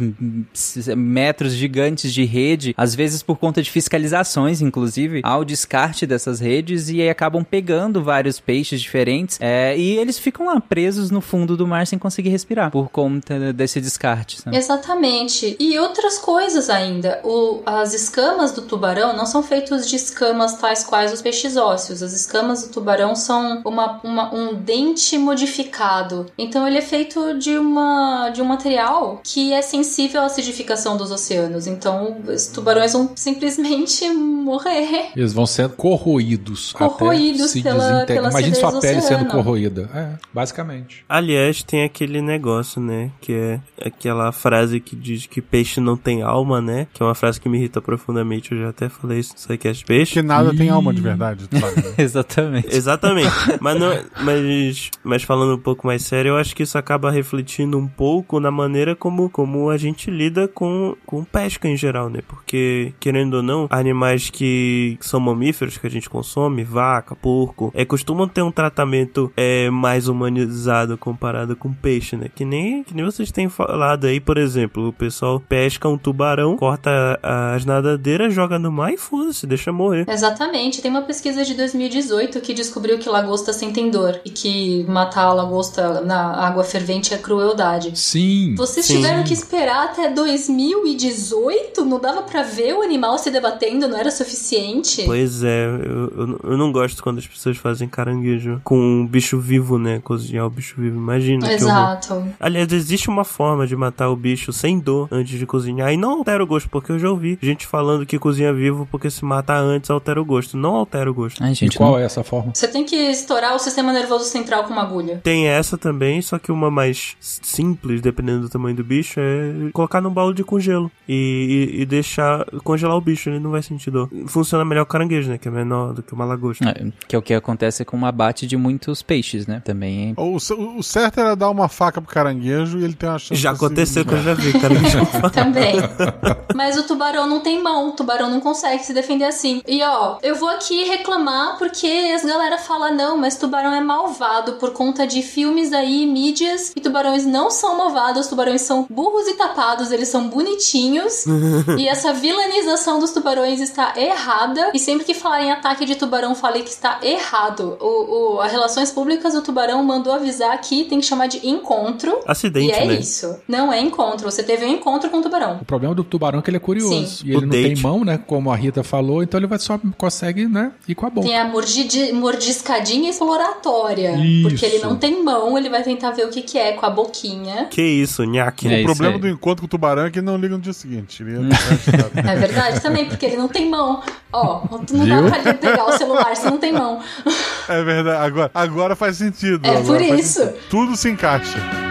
metros gigantes de rede. Às vezes por conta de fiscalizações, inclusive, ao descarte dessas redes. E aí acabam pegando vários peixes diferentes. é, e eles ficam lá presos no fundo do mar sem conseguir respirar. Por conta desse descarte. sabe? Exatamente. E outras coisas ainda. O- as escamas do tubarão não são feitas de escamas tais quais os peixes ósseos. As escamas do tubarão são uma, uma- um dente modificado. Então ele é feito de, uma, de um material que é sensível à acidificação dos oceanos. Então os tubarões vão simplesmente morrer. Eles vão sendo corroídos. Corroídos até se pela- pela Imagine acidez sua pele sendo oceano. corroída. É, basicamente. Aliás, tem aquele negócio, né? Que é aquela frase que diz que peixe não tem alma, né? Que é uma frase que me irrita profundamente. Eu já até falei isso no Sidecast Peixe. Porque nada tem alma de verdade, tu sabe? né? Exatamente. Exatamente. mas, não, mas, mas falando um pouco mais sério, eu acho que isso acaba refletindo um pouco na maneira como, como a gente lida com, com pesca em geral, né? Porque, querendo ou não, animais que são mamíferos que a gente consome, vaca, porco, é, costumam ter um tratamento é, mais humanizado comparado com peixe, né? Que nem, que nem vocês têm falado aí, por exemplo, o pessoal pesca um tubarão, corta as nadadeiras, joga no mar e foda-se, deixa morrer. Exatamente. Tem uma pesquisa de 2018 que descobriu que lagosta sentem dor e que matar a lagosta na água fervente é crueldade. Sim. Vocês Sim. tiveram que esperar até 2018? Não dava pra ver o animal se debatendo? Não era suficiente? Pois é, eu, eu, eu não gosto quando as pessoas fazem caranguejo com um bicho vivo, né? Cozinhar o bicho vivo. Imagina. Exato. Aliás, existe uma forma de matar o bicho sem dor antes de cozinhar e não altera o gosto, porque eu já ouvi gente falando que cozinha vivo porque se mata antes altera o gosto. Não altera o gosto. Ai, E gente, qual não- é essa forma? Você tem que estourar o sistema nervoso central com uma agulha. Tem essa também, só que uma mais simples, dependendo do tamanho do bicho, é colocar num balde com gelo e, e, e deixar congelar o bicho, ele não vai sentir dor. Funciona melhor o caranguejo, né? Que é menor do que uma lagosta. É, que é o que acontece com o abate de muitos peixes, né? Também Ou o, o certo era dar uma faca pro caranguejo e ele tem uma chance Já aconteceu que eu já vi caranguejo. Também. Mas o tubarão não tem mão, o tubarão não consegue se defender assim. E ó, eu vou aqui reclamar porque as galera fala não, mas tubarão é malvado por conta de filmes aí, mídias, e tubarões não são malvados, tubarões são burros e tapados, eles são bonitinhos. e essa vilanização dos tubarões está errada. E sempre que falar em ataque de tubarão, falei que está errado. O, o, as relações públicas do tubarão mandou mandou avisar que tem que chamar de encontro. Acidente, e é né? isso. Não é encontro. Você teve um encontro com o tubarão. O problema do tubarão é que ele é curioso. Sim. E ele O não date. tem mão, né? Como a Rita falou, então ele vai só consegue, né? Ir com a boca. Tem a mordidi- mordiscadinha exploratória. Isso. Porque ele não tem mão, ele vai tentar ver o que, que é com a boquinha. Que isso, nhaque. É o problema aí. do encontro com o tubarão é que não liga no dia seguinte. Ele agitado. É verdade também, porque ele não tem mão. Ó, não Viu? dá pra ele pegar o celular se não tem mão. É verdade. Agora, agora faz sentido. É agora por isso. Tudo se encaixa.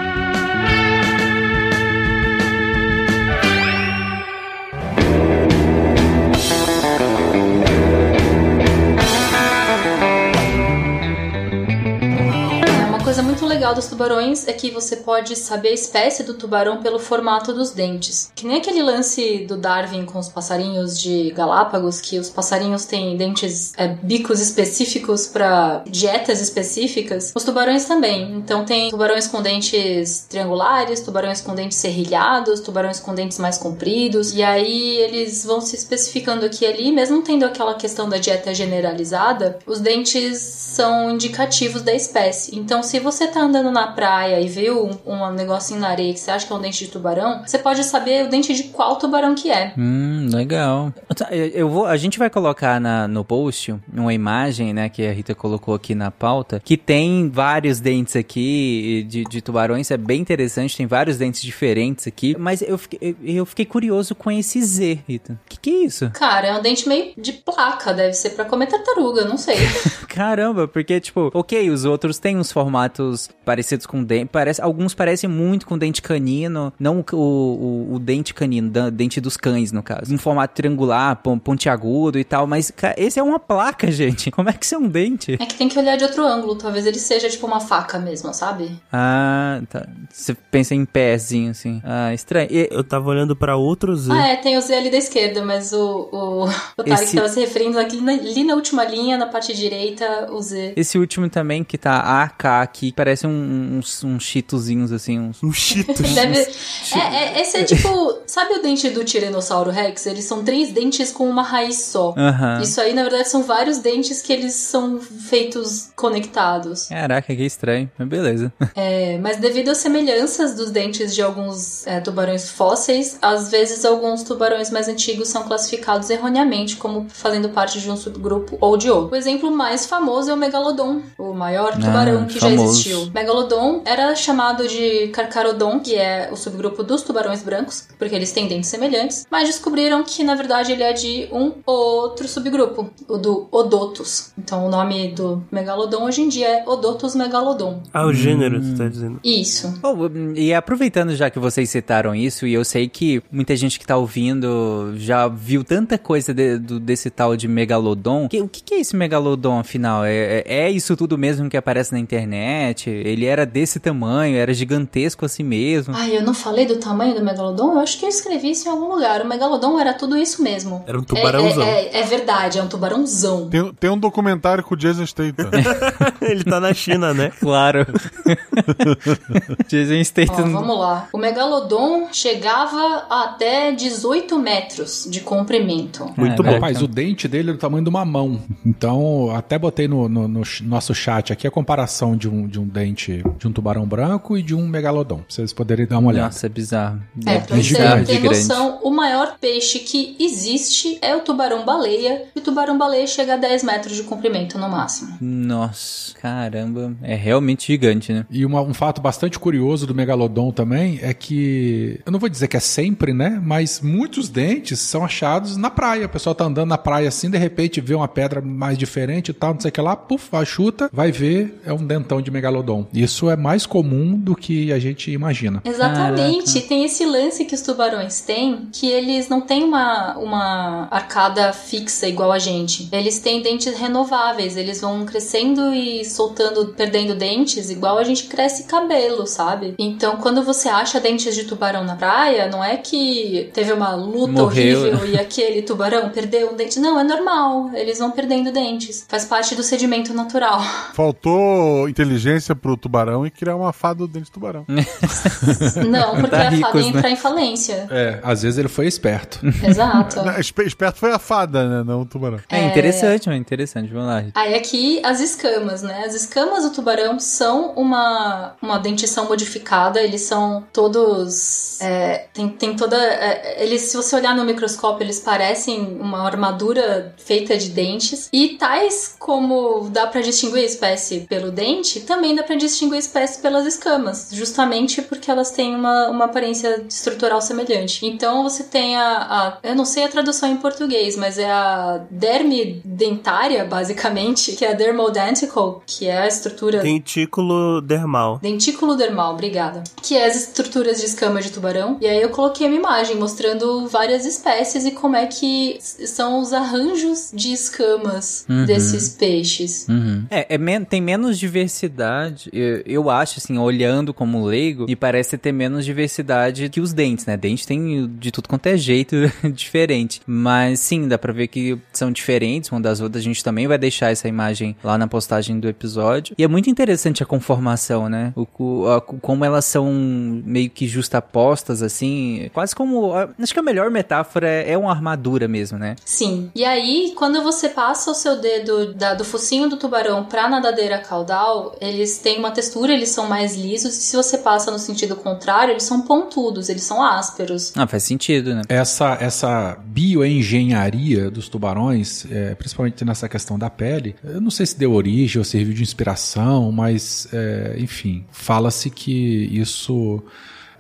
Legal dos tubarões é que você pode saber a espécie do tubarão pelo formato dos dentes. Que nem aquele lance do Darwin com os passarinhos de Galápagos, que os passarinhos têm dentes, é, bicos específicos para dietas específicas. Os tubarões também. Então tem tubarões com dentes triangulares, tubarões com dentes serrilhados, tubarões com dentes mais compridos. E aí eles vão se especificando aqui e ali, mesmo tendo aquela questão da dieta generalizada, os dentes são indicativos da espécie. Então, se você tá andando na praia e viu um, um negocinho na areia que você acha que é um dente de tubarão, você pode saber o dente de qual tubarão que é. Hum, legal. Tá, eu- vou, a gente vai colocar na, no post uma imagem, né, que a Rita colocou aqui na pauta, que tem vários dentes aqui de, de tubarões, é bem interessante, tem vários dentes diferentes aqui, mas eu fiquei, eu, fiquei curioso com esse Z, Rita. O que, que é isso? Cara, é um dente meio de placa, deve ser pra comer tartaruga, não sei. Caramba, porque, tipo, ok, os outros têm uns formatos parecidos com dente. Parece, alguns parecem muito com dente canino. Não o, o, o dente canino, da- dente dos cães, no caso. Um formato triangular, pon- pontiagudo e tal. Mas, cara, esse é uma placa, gente. Como é que isso é um dente? É que tem que olhar de outro ângulo, talvez ele seja tipo uma faca mesmo, sabe? Ah, tá. Você pensa em pézinho, assim. Ah, estranho. E- Eu tava olhando pra outro Z. Ah, é, tem o Z ali da esquerda, mas o, o, o Tarek Esse- tava se referindo aqui na, ali na última linha, na parte direita, o Z. esse último também, que tá AK aqui, parece um- uns, uns cheetozinhos, assim, uns... Um cheetos. Deve... É, é, esse é tipo. Sabe o dente do Tiranossauro Rex? Eles são três dentes com uma raiz só. Isso aí, na verdade, são vários dentes que eles são feitos conectados. Caraca, que estranho. Mas beleza. É, mas devido às semelhanças dos dentes de alguns é, tubarões fósseis, às vezes alguns tubarões mais antigos são classificados erroneamente como fazendo parte de um subgrupo ou de outro. O exemplo mais famoso é o Megalodon, o maior tubarão que já famoso. existiu. Megalodon era chamado de Carcharodon, que é o subgrupo dos tubarões brancos, porque eles têm dentes semelhantes, mas descobriram que na verdade ele é de um outro subgrupo, o do Odotus. Então o nome do Megalodon hoje em dia é Odotus megalodon. Ah, o gênero, tu tá dizendo. Isso. Oh, e aproveitando já que vocês citaram isso, e eu sei que muita gente que tá ouvindo já viu tanta coisa de- do- desse tal de Megalodon. Que- o que, que é esse Megalodon, afinal? É, é- é isso tudo mesmo que aparece na internet? Ele era desse tamanho, era gigantesco assim mesmo? Ai, eu não falei do tamanho do megalodon? Eu acho que eu escrevi isso em algum lugar. O megalodon era tudo isso mesmo. Era um tubarãozão. É, é- é verdade, é um tubarãozão. Tem, tem um documentário com o Jason Statham. Ele tá na China, né? Claro. Jason Ó, Statham. vamos lá. O megalodon chegava até 18 metros de comprimento. Muito Caraca. bom. Rapaz, o dente dele é do tamanho de uma mão. Então, até botei no, no- no nosso chat aqui a comparação de um, de um dente de um tubarão branco e de um megalodon. Pra vocês poderem dar uma olhada. Nossa, é bizarro. É, pra é você gigante, ter noção, o maior peixe que existe é o tubarão-baleia. E o tubarão-baleia chega a 10 metros de comprimento no máximo. Nossa, caramba. É realmente gigante, né? E uma- um fato bastante curioso do megalodon também é que, eu não vou dizer que é sempre, né? Mas muitos dentes são achados na praia. O pessoal tá andando na praia assim, de repente vê uma pedra mais diferente e tal, não sei o que lá, puf, vai chuta, vai ver, é um dentão de megalodon. Isso é mais comum do que a gente imagina. Exatamente. Tem esse lance que os tubarões têm, que eles não têm uma, uma arcada fixa igual a gente. Eles têm dentes renováveis, eles vão crescendo e soltando, perdendo dentes, igual a gente cresce cabelo, sabe? Então, quando você acha dentes de tubarão na praia, não é que teve uma luta Morreu. horrível e aquele tubarão perdeu um dente. Não, é normal. Eles vão perdendo dentes. Faz parte do sedimento natural. Faltou inteligência pro tubarão e criar uma fada do dente de tubarão. Não, porque Tá a ricos, fada ia né? entrar em falência. É, às vezes ele foi esperto. Exato. Esperto foi a fada, né? Não o tubarão. É interessante, mas interessante. Vamos lá. Aí aqui as escamas, né? As escamas do tubarão são uma, uma dentição modificada, eles são todos. é, tem, tem toda. é, eles, se você olhar no microscópio, eles parecem uma armadura feita de dentes. E tais como dá pra distinguir a espécie pelo dente, também dá pra distinguir a espécie pelas escamas, justamente porque elas têm uma, uma aparência estrutural semelhante. Então você tem a, a- Eu não sei a tradução em português, mas é a derme dentária, basicamente, que é a dermodentical, que é a estrutura. Dentículo dermal. Dentículo dermal, obrigada. Que é as estruturas de escama de tubarão. E aí eu coloquei uma imagem mostrando várias espécies e como é que são os arranjos de escamas Uhum. desses peixes. Uhum. É, é men- tem menos diversidade, eu, eu acho, assim, olhando como leigo, me parece ter menos diversidade que os dentes, né? Dente tem de tudo quanto é jeito diferente. Mas sim, dá pra ver que são diferentes uma das outras. A gente também vai deixar essa imagem lá na postagem do episódio. E é muito interessante a conformação, né? O, a- como elas são meio que justapostas, assim, quase como. Acho que a melhor metáfora é, é uma armadura mesmo, né? Sim. E aí, quando você passa o seu dedo da- do focinho do tubarão pra nadadeira caudal, eles têm uma textura, eles são mais lisos. E se você passa no sentido contrário, eles são pontudos, eles são ásperos. Ah, faz sentido, né? Essa, essa bioengenharia dos tubarões, é, principalmente nessa questão da pele, eu não sei se deu origem ou serviu de inspiração, mas, é, enfim, fala-se que isso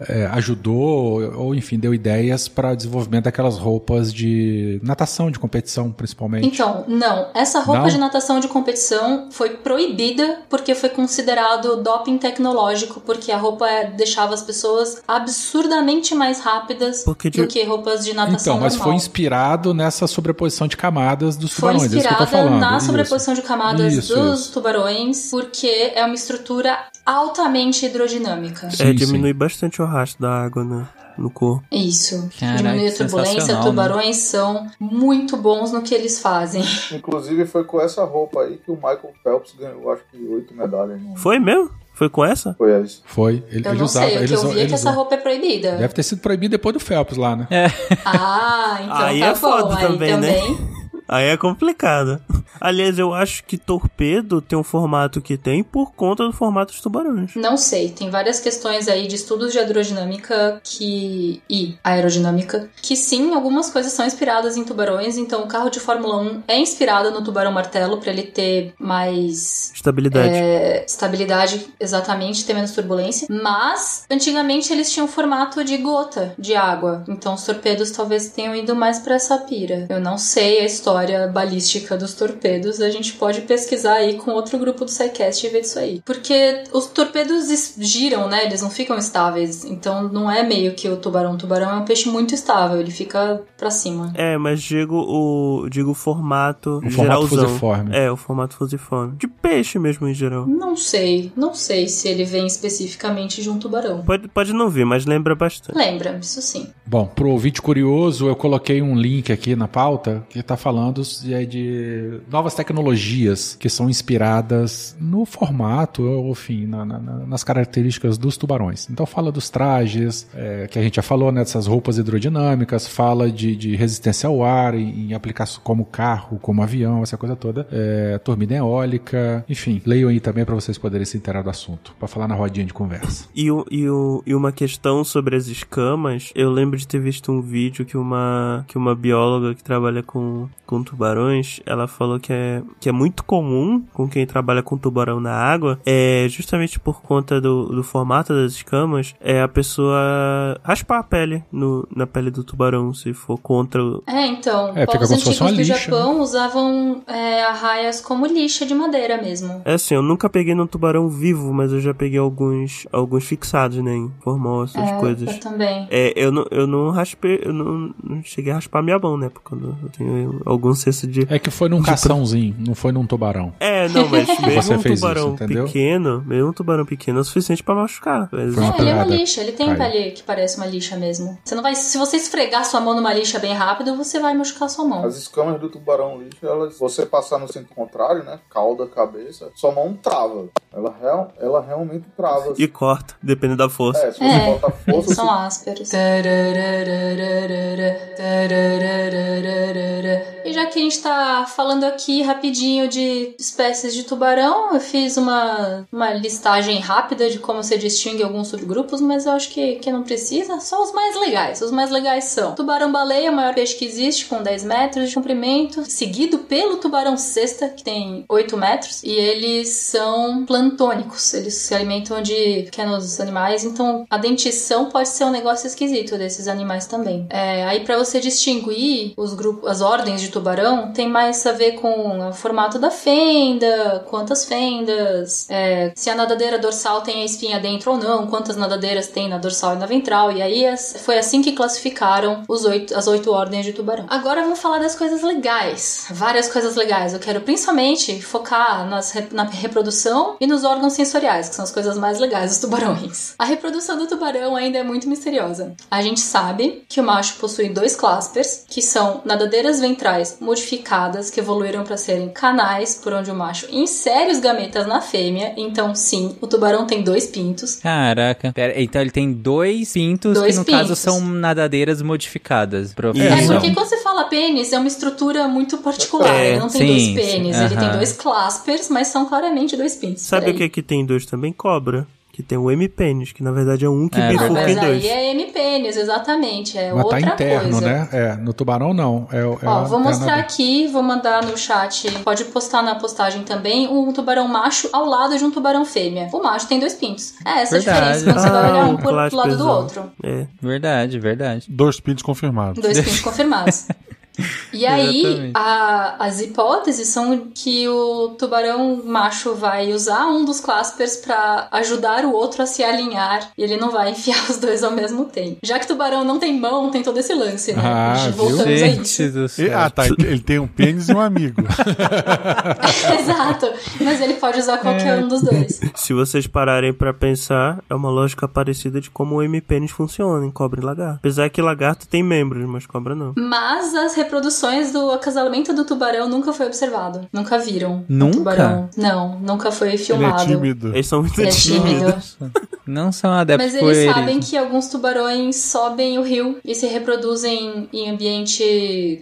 é, ajudou ou, enfim, deu ideias para o desenvolvimento daquelas roupas de natação, de competição, principalmente. Então, não. Essa roupa Não? de natação de competição foi proibida porque foi considerado doping tecnológico, porque a roupa é- deixava as pessoas absurdamente mais rápidas Porque de- do que roupas de natação Então, mas normal. foi inspirado nessa sobreposição de camadas dos Foi tubarões, é isso que eu tô inspirada falando. na isso. sobreposição de camadas Isso, dos isso. tubarões, porque é uma estrutura altamente hidrodinâmica. Sim, é, sim. diminui bastante o rastro da água no, no corpo. Isso. Caraca, Diminui a turbulência, sensacional, tubarões são muito bons no que eles fazem. Inclusive foi com essa roupa aí que o Michael Phelps ganhou, acho que oito medalhas. no- Foi mesmo? Foi com essa? Foi essa. Foi. Ele, Eu ele não usava. sei, o que ele eu vi é que essa roupa é proibida. Deve ter sido proibido depois do Phelps lá, né? Ah, então Aí tá é bom. foda aí também, né? Aí é complicado. Aliás, eu acho que torpedo tem o formato que tem por conta do formato dos tubarões. Não sei, tem várias questões aí de estudos de hidrodinâmica que e aerodinâmica que sim, algumas coisas são inspiradas em tubarões, então o carro de Fórmula 1 é inspirado no tubarão martelo para ele ter mais Estabilidade. é, estabilidade, exatamente, ter menos turbulência. Mas, antigamente eles tinham formato de gota de água. Então, os torpedos talvez tenham ido mais pra essa pira. Eu não sei a história balística dos torpedos. A gente pode pesquisar aí com outro grupo do SciCast e ver isso aí. Porque os torpedos giram, né? Eles não ficam estáveis. Então, não é meio que o tubarão. O tubarão é um peixe muito estável. Ele fica pra cima. É, mas digo o digo o formato O formato geralzão. fusiforme. É, o formato fusiforme. De peixe mesmo em geral. Não sei. Não sei se ele vem especificamente de um tubarão. Pode, pode não vir, mas lembra bastante. Lembra, isso sim. Bom, pro ouvinte curioso, eu coloquei um link aqui na pauta que tá falando é de novas tecnologias que são inspiradas no formato, ou enfim, na- na- na- nas características dos tubarões. Então fala dos trajes, é, que a gente já falou, né, dessas roupas hidrodinâmicas, fala de, de resistência ao ar em, em aplicação como carro, como avião, essa coisa toda. É, turbina eólica, enfim, leiam aí também para vocês poderem se inteirar do assunto, para falar na rodinha de conversa. E, o- e, o- e uma questão sobre as escamas, eu lembro de ter visto um vídeo que uma, que uma bióloga que trabalha com, com tubarões, ela falou que é, que é muito comum com quem trabalha com tubarão na água, é justamente por conta do, do formato das escamas, é a pessoa raspar a pele no, na pele do tubarão, se for contra o... É, então, É, povos antigos do lixa, né? Japão usavam é, arraias como lixa de madeira mesmo. É assim, eu nunca peguei num tubarão vivo, mas eu já peguei alguns, alguns fixados, né, em formosa, essas É, coisas. eu também. É, eu, não, eu não raspei, eu não, não cheguei a raspar minha mão, né? Porque eu, eu tenho algum senso de. É que foi num caçãozinho, não foi num tubarão. É, não, mas mesmo Você um fez tubarão isso, entendeu? pequeno, mesmo um tubarão pequeno é o suficiente pra machucar. Mas- Foi uma É, ele é uma lixa, ele tem Caiu. pele que parece uma lixa mesmo. Você não vai. Se você esfregar sua mão numa lixa bem rápido, você vai machucar sua mão. As escamas do tubarão lixo, elas, se você passar no sentido contrário, né? Cauda, cabeça, sua mão trava. Ela, real, ela realmente trava. E corta, dependendo da força. É, se você É, bota força, são você- ásperos. E já que a gente tá falando aqui rapidinho de espécies de tubarão, eu fiz uma, uma listagem rápida de como você distingue alguns subgrupos, mas eu acho que, que não precisa. Só os mais legais. Os mais legais são tubarão-baleia, o maior peixe que existe, com 10 metros de comprimento, seguido pelo tubarão-cesta, que tem 8 metros, e eles são plantônicos. Eles se alimentam de pequenos animais, então a dentição pode ser um negócio esquisito desses animais também. É, aí para você distinguir os grupos, as ordens de tubarão, tem mais a ver com o formato da fenda, quantas fendas, é, se a nadadeira dorsal tem a espinha dentro ou não, quantas nadadeiras tem na dorsal e na ventral, e aí foi assim que classificaram os oito, as oito ordens de tubarão. Agora vamos falar das coisas legais, várias coisas legais. Eu quero principalmente focar nas na reprodução e nos órgãos sensoriais, que são as coisas mais legais dos tubarões. A reprodução do tubarão ainda é muito misteriosa. A gente sabe que o macho possui dois claspers, que são nadadeiras ventrais modificadas que evoluíram para serem canais por onde o macho insere os gametas na fêmea. Então, sim, o tubarão tem dois pintos. Caraca. Pera, então ele tem dois pintos Dois que no caso pintos. são nadadeiras modificadas. É, porque quando você fala pênis, é uma estrutura muito particular. É, ele não tem sim, dois sim, pênis, ele tem aham. dois claspers, mas são claramente dois pintos. Sabe Peraí. o que é que tem dois também? Cobra. Que tem o M-pênis, que na verdade é um que É, bifurca Mas em dois. aí é M-pênis, exatamente. É Mas tá outra interno, coisa. né? É, no tubarão não. É, é Ó, vou mostrar nada- aqui, vou mandar no chat. Pode postar na postagem também um tubarão macho ao lado de um tubarão fêmea. O macho tem dois pintos. É essa Verdade. a diferença quando você vai olhar um o por, pro lado do outro. É. Verdade, verdade. Dois pintos confirmados. Dois pintos confirmados. E aí, a- as hipóteses são que o tubarão macho vai usar um dos claspers pra ajudar o outro a se alinhar e ele não vai enfiar os dois ao mesmo tempo. Já que o tubarão não tem mão, tem todo esse lance, né? Ah, viu? A isso. do céu. ah, tá. Ele tem um pênis e um amigo. Exato. Mas ele pode usar qualquer um dos dois. Se vocês pararem pra pensar, é uma lógica parecida de como o M-pênis funciona em cobra e lagarto. Apesar que lagarto tem membros, mas cobra não. Mas as reproduções do acasalamento do tubarão nunca foi observado. Nunca viram. um Nunca? tubarão. Não, nunca foi Ele é filmado. tímido. Eles são muito Ele é tímidos. tímido. Não são adeptos Mas eles sabem que alguns tubarões sobem o rio e se reproduzem em ambiente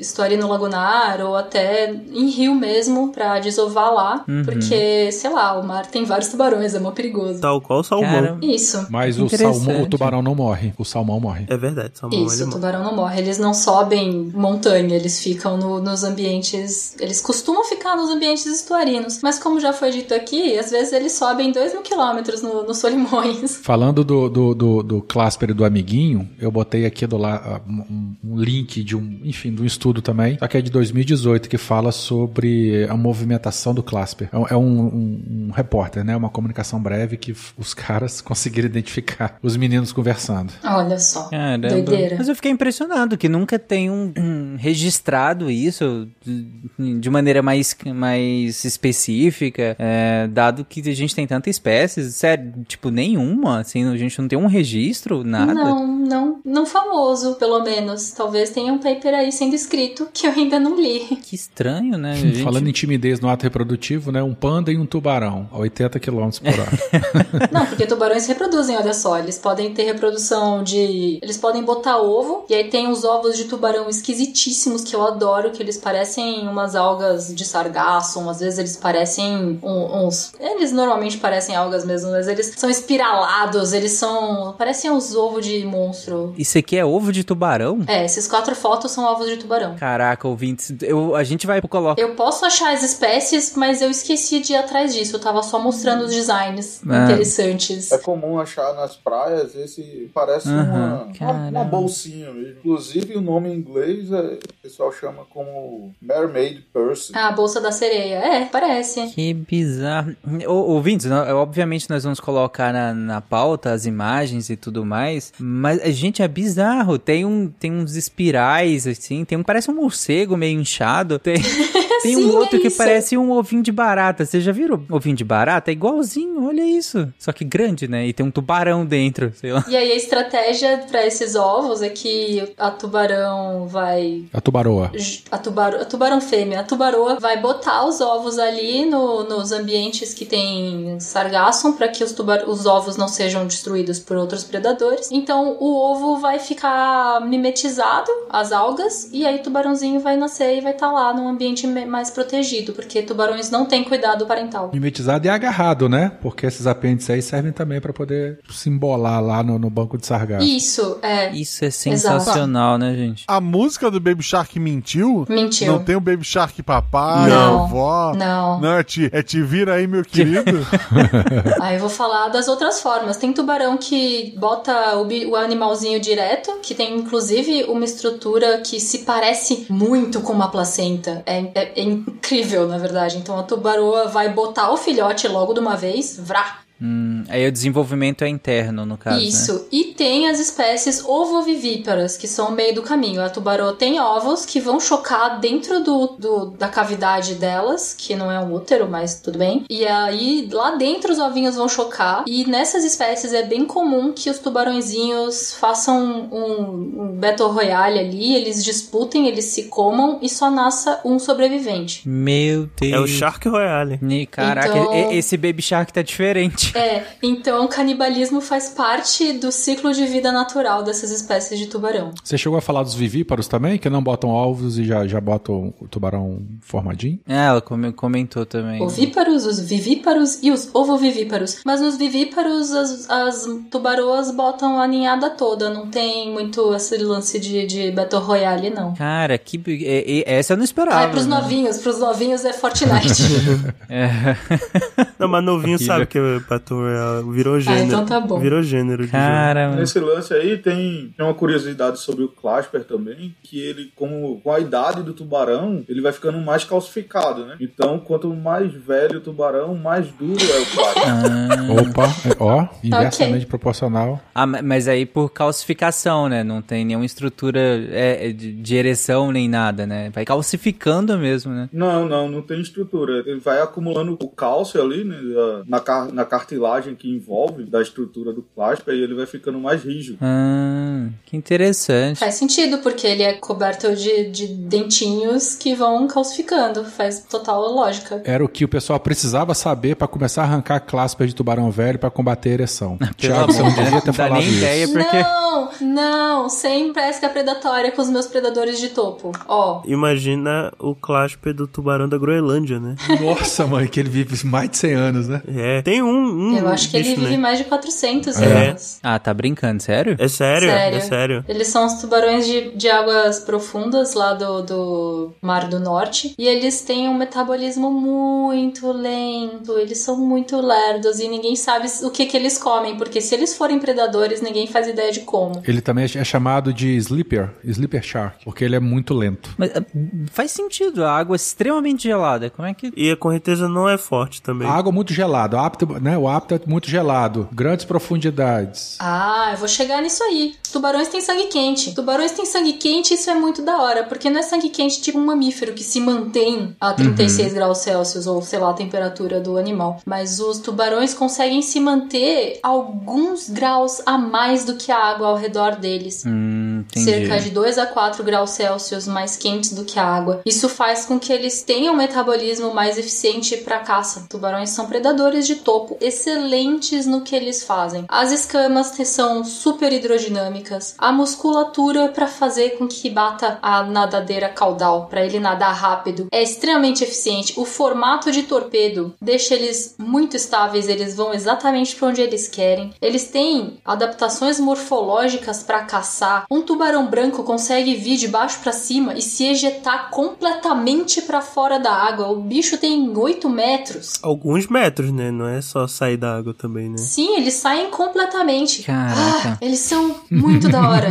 estuarino lagunar ou até em rio mesmo pra desovar lá. Uhum. Porque, sei lá, o mar tem vários tubarões, é mó perigoso. Tal qual o salmão. Cara, Isso. Mas o, salmão, o tubarão não morre. O salmão morre. É verdade, salmão Isso, ele o morre. tubarão não morre. Eles não sobem montanha, eles ficam no- nos ambientes. Eles costumam ficar nos ambientes estuarinos. Mas como já foi dito aqui, às vezes eles sobem 2 mil quilômetros no, nos Solimões. Falando do, do, do, do Clasper e do amiguinho, eu botei aqui do lado um, um link de um, enfim, de um estudo também, só que é de 2018, que fala sobre a movimentação do Clasper. É um, é um, um- um repórter, né? Uma comunicação breve que os caras conseguiram identificar os meninos conversando. Olha só. Caramba. Doideira. Mas eu fiquei impressionado que nunca tem um, um registrado isso de, de maneira mais, mais específica, é, dado que a gente tem tantas espécies, sério, tipo, nenhuma, assim, a gente não tem um registro, nada. Não, não, não famoso, pelo menos. Talvez tenha um paper aí sendo escrito que eu ainda não li. Que estranho, né? A gente- Falando em timidez no ato reprodutivo, né? Um panda e um tubarão a 80 km por hora. Não, porque tubarões se reproduzem, olha só. Eles podem ter reprodução de. Eles podem botar ovo, e aí tem os ovos de tubarão esquisitíssimos que eu adoro, que eles parecem umas algas de sargaço, às vezes eles parecem um- uns. Eles normalmente parecem algas mesmo, mas eles são espiralados, eles são. parecem os ovos de monstro. Isso aqui é ovo de tubarão? É, esses quatro fotos são ovos de tubarão. Caraca, ouvintes, eu, a gente vai colocar. Eu posso achar as espécies, mas eu esqueci de ir atrás disso. Eu tava só mostrando os designs Ah. interessantes. É comum achar nas praias esse parece Aham, uma, uma, bolsinha mesmo. Inclusive o nome em inglês é, o pessoal chama como Mermaid Purse. Ah, a bolsa da sereia. É, parece. Que bizarro. Ouvintes, nó- obviamente nós vamos colocar na, na na pauta, as imagens e tudo mais. Mas, gente, é bizarro. Tem, um, tem uns espirais, assim. Tem um parece um morcego meio inchado. Tem, tem Sim, um é outro que isso. parece um ovinho de barata. Você já viram ovinho de barata? É igualzinho, olha isso. Só que grande, né? E tem um tubarão dentro, sei lá. E aí a estratégia pra esses ovos é que a tubarão vai A tubaroa. a, tubarão, a tubarão fêmea, a tubaroa vai botar os ovos ali no- nos ambientes que tem sargassum para que os, tubar, os ovos não sejam destruídos por outros predadores. Então o ovo vai ficar mimetizado às algas e aí o tubarãozinho vai nascer e vai estar lá num ambiente mais protegido, porque tubarões não têm cuidado parental. Mimetizado e agarrado, né? Porque esses apêndices aí servem também pra poder se embolar lá no, no banco de sargaço. Isso, é. Isso é sensacional, né, gente? A música do Baby Shark mentiu? Mentiu. Não tem o Baby Shark papai, Não. avó. Não. Não, é te, é te vira aí, meu querido. Aí eu vou falar das outras formas. Tem tubarão que bota o, o animalzinho direto, que tem inclusive uma estrutura que se parece muito com uma placenta. É, é- é incrível, na verdade. Então a tubaroa vai botar o filhote logo de uma vez, vrá. Hum, aí o desenvolvimento é interno, no caso, né? Isso. E tem as espécies ovovivíparas, que são o meio do caminho. A tubaroa tem ovos que vão chocar dentro do, do- da cavidade delas, que não é um útero, mas tudo bem. E aí, lá dentro, os ovinhos vão chocar. E nessas espécies é bem comum que os tubarõezinhos façam um, um Battle Royale ali, eles disputem, eles se comam e só nasça um sobrevivente. Meu Deus. É o Shark Royale. Ne- Caraca, Então- e- esse Baby Shark tá diferente. É, então o canibalismo faz parte do ciclo de vida natural dessas espécies de tubarão. Você chegou a falar dos vivíparos também, que não botam ovos e já, já botam o tubarão formadinho? É, ela come- comentou também. Ovíparos, os vivíparos e os ovovivíparos. Mas nos vivíparos, as, as tubaroas botam a ninhada toda. Não tem muito esse lance de, de Battle Royale, não. Cara, que. e- e- essa eu não esperava. Ah, é pros né? novinhos. Pros novinhos é Fortnite. É. Não, mas novinho sabe que é Battle Royale. Virou gênero. então tá bom. Virou gênero. de jogo. Cara. Nesse lance aí tem, tem uma curiosidade sobre o Clasper também, que ele, como com a idade do tubarão, ele vai ficando mais calcificado, né? Então, quanto mais velho o tubarão, mais duro é o Clasper. Ah. Opa, é, ó, inversamente proporcional. Ah, ma- mas aí por calcificação, né? Não tem nenhuma estrutura é, é, de, de ereção nem nada, né? Vai calcificando mesmo, né? Não, não, não tem estrutura. Ele vai acumulando o cálcio ali, né? Na, car- na cartilagem que envolve da estrutura do Clasper e ele vai ficando mais rígido. Ah, que interessante. Faz sentido, porque ele é coberto de, de dentinhos que vão calcificando. Faz total lógica. Era o que o pessoal precisava saber pra começar a arrancar clasper de tubarão velho pra combater a ereção. Tiago, você não devia ter falado nem isso. ideia, porque. Não, não, sem pesca predatória com os meus predadores de topo. Ó, Imagina o Clasper do tubarão da Groenlândia, né? Nossa, mãe, que ele vive mais de 100 anos, né? É. Tem um. um eu acho que ele bicho, vive né? mais de 400 É. anos. Ah, tá brincando, sério? É sério? Sério. É sério. Eles são os tubarões de, de águas profundas lá do, do Mar do Norte. E eles têm um metabolismo muito lento. Eles são muito lerdos e ninguém sabe o que, que eles comem. Porque se eles forem predadores, ninguém faz ideia de como. Ele também é chamado de sleeper, sleeper shark, porque ele é muito lento. Mas ah, faz sentido, a água é extremamente gelada. Como é que. E a correnteza não é forte também. A água muito gelada, o hábito, né? O hábito é muito gelado, grandes profundidades. Ah, eu vou chegar nisso aí. Tubarões têm sangue quente. Tubarões têm sangue quente, isso é muito da hora, porque não é sangue quente tipo um mamífero que se mantém a 36 graus Celsius, ou sei lá, a temperatura do animal. Mas os tubarões conseguem se manter alguns graus a mais do que a água ao redor deles. Hum. Cerca de 2 a 4 graus Celsius mais quentes do que a água. Isso faz com que eles tenham um metabolismo mais eficiente para caça. Tubarões são predadores de topo, excelentes no que eles fazem. As escamas são super hidrodinâmicas. A musculatura para fazer com que bata a nadadeira caudal, para ele nadar rápido, é extremamente eficiente. O formato de torpedo deixa eles muito estáveis, eles vão exatamente para onde eles querem. Eles têm adaptações morfológicas para caçar. Um tubarão branco consegue vir de baixo para cima e se ejetar completamente para fora da água. O bicho tem 8 metros. Alguns metros, né? Não é só sair da água também, né? Sim, eles saem completamente. Caraca. Ah, eles são muito da hora.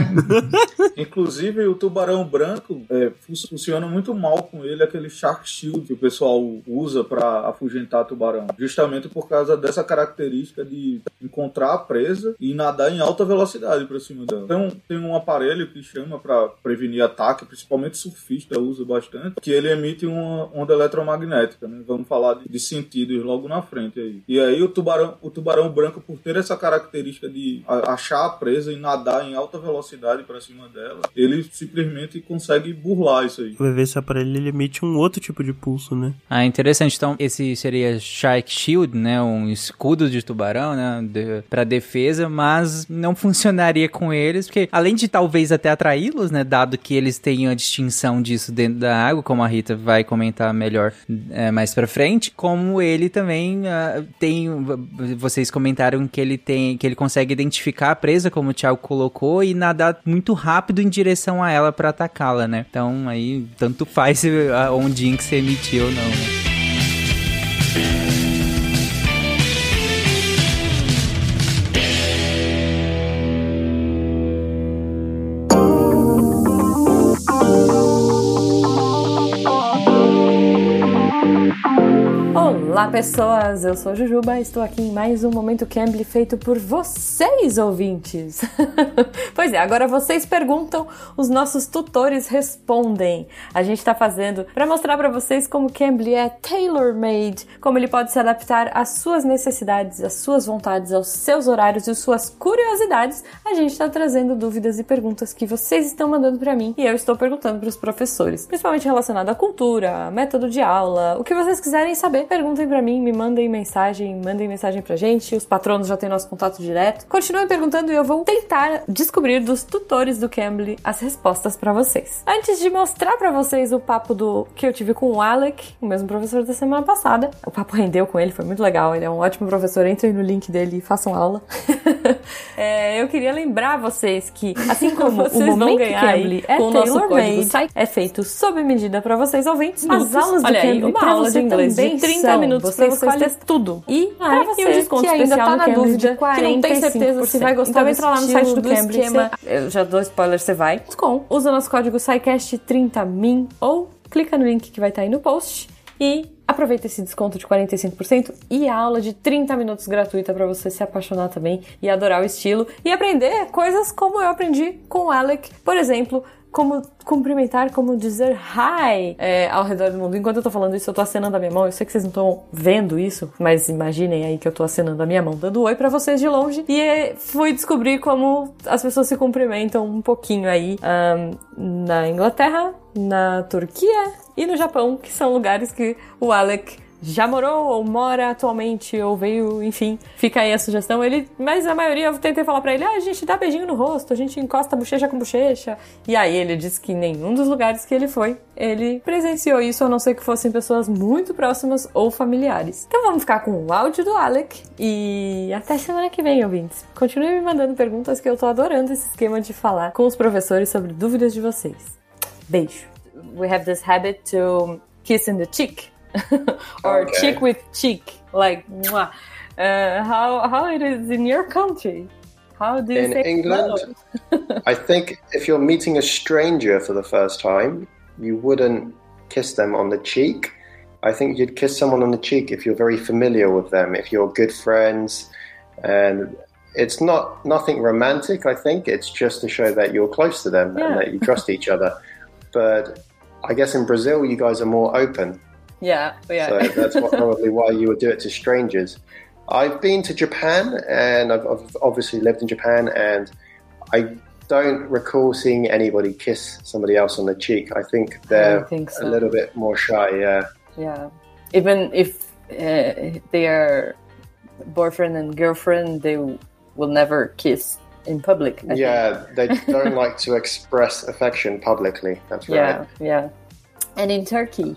Inclusive, o tubarão branco é, fun- funciona muito mal com ele aquele Shark Shield que o pessoal usa para afugentar tubarão. Justamente por causa dessa característica de encontrar a presa e nadar em alta velocidade para cima dela. Então, tem um aparelho que chama para prevenir ataque, principalmente surfista usa bastante, que ele emite uma onda eletromagnética. Né? Vamos falar de, de sentidos logo na frente aí. E aí, o tubarão, o tubarão branco, por ter essa característica de achar a presa e nadar em alta velocidade para cima dela, ele simplesmente consegue burlar isso aí. Vai ver esse aparelho ele emite um outro tipo de pulso, né? Ah, interessante. Então, esse seria Shark Shield, né? Um escudo de tubarão, né? De, pra defesa, mas não funcionaria com eles, porque além de talvez até atraí-los, né? Dado que eles têm a distinção disso dentro da água, como a Rita vai comentar melhor é, mais pra frente, como ele também ah, tem. Vocês comentaram que ele tem. que ele consegue identificar a presa, como o Thiago colocou, e nadar muito rápido em direção a ela pra atacá-la, né? Então aí tanto faz a ondinha que você emitiu ou não. Olá pessoas, eu sou Jujuba, estou aqui em mais um Momento Cambly feito por vocês ouvintes. pois é, agora vocês perguntam, os nossos tutores respondem. A gente está fazendo para mostrar para vocês como Cambly é tailor-made, como ele pode se adaptar às suas necessidades, às suas vontades, aos seus horários e às suas curiosidades. A gente está trazendo dúvidas e perguntas que vocês estão mandando para mim e eu estou perguntando para os professores, principalmente relacionado à cultura, método de aula, o que vocês quiserem saber, perguntem pra mim, me mandem mensagem, mandem mensagem pra gente. Os patronos já têm nosso contato direto. Continuem perguntando e eu vou tentar descobrir dos tutores do Cambly as respostas pra vocês. Antes de mostrar pra vocês o papo do que eu tive com o Alec, o mesmo professor da semana passada, o papo rendeu com ele, foi muito legal. Ele é um ótimo professor. Entrem no link dele e façam aula. É, eu queria lembrar vocês que, assim como Vocês o vão Momento ganhar Cambly é com o nosso tailor-made, código site- é feito sob medida pra vocês ouvintes. As aulas do Cambly aula você também 30 são. minutos você pra você escolhe tudo. E Ah, pra e o você desconto que ainda tá na dúvida, de que não tem certeza se vai gostar Então do entra lá no site do Cambly, esquema. Eu já dou spoiler, você vai. Com. Usa nosso código SciCast30min ou clica no link que vai estar aí no post e aproveita esse desconto de 45% e a aula de 30 minutos gratuita para você se apaixonar também e adorar o estilo e aprender coisas como eu aprendi com o Alec, por exemplo, como cumprimentar, como dizer hi é, ao redor do mundo. Enquanto eu tô falando isso, eu tô acenando a minha mão. Eu sei que vocês não estão vendo isso, mas imaginem aí que eu tô acenando a minha mão, dando oi pra vocês de longe. E é, fui descobrir como as pessoas se cumprimentam um pouquinho aí ahn, na Inglaterra, na Turquia e no Japão, que são lugares que o Alec já morou ou mora atualmente ou veio, enfim, fica aí a sugestão. Ele, mas a maioria eu tentei falar pra ele: "Ah, a gente dá beijinho no rosto, a gente encosta bochecha com bochecha". E aí ele disse que nenhum dos lugares que ele foi, ele presenciou isso, a não ser que fossem pessoas muito próximas ou familiares. Então vamos ficar com o áudio do Alec e até semana que vem, ouvintes. Continue me mandando perguntas que eu tô adorando esse esquema de falar com os professores sobre dúvidas de vocês. Beijo. We have this habit to kiss in the cheek. or Okay. cheek with cheek, like mwah. Uh, how how it is in your country? How do you In England. I think if you're meeting a stranger for the first time, you wouldn't kiss them on the cheek. I think you'd kiss someone on the cheek if you're very familiar with them, if you're good friends, and it's not nothing romantic. I think it's just to show that you're close to them Yeah. and that you trust each other. But I guess in Brazil, you guys are more open. Yeah, yeah. So that's what, probably why you would do it to strangers. I've been to Japan and I've, I've obviously lived in Japan and I don't recall seeing anybody kiss somebody else on the cheek. I think they're think so. a little bit more shy, yeah. Yeah. Even if uh, they are boyfriend and girlfriend, they will never kiss in public. I think. Yeah, they don't like to express affection publicly. That's right. Yeah, yeah. And in Turkey,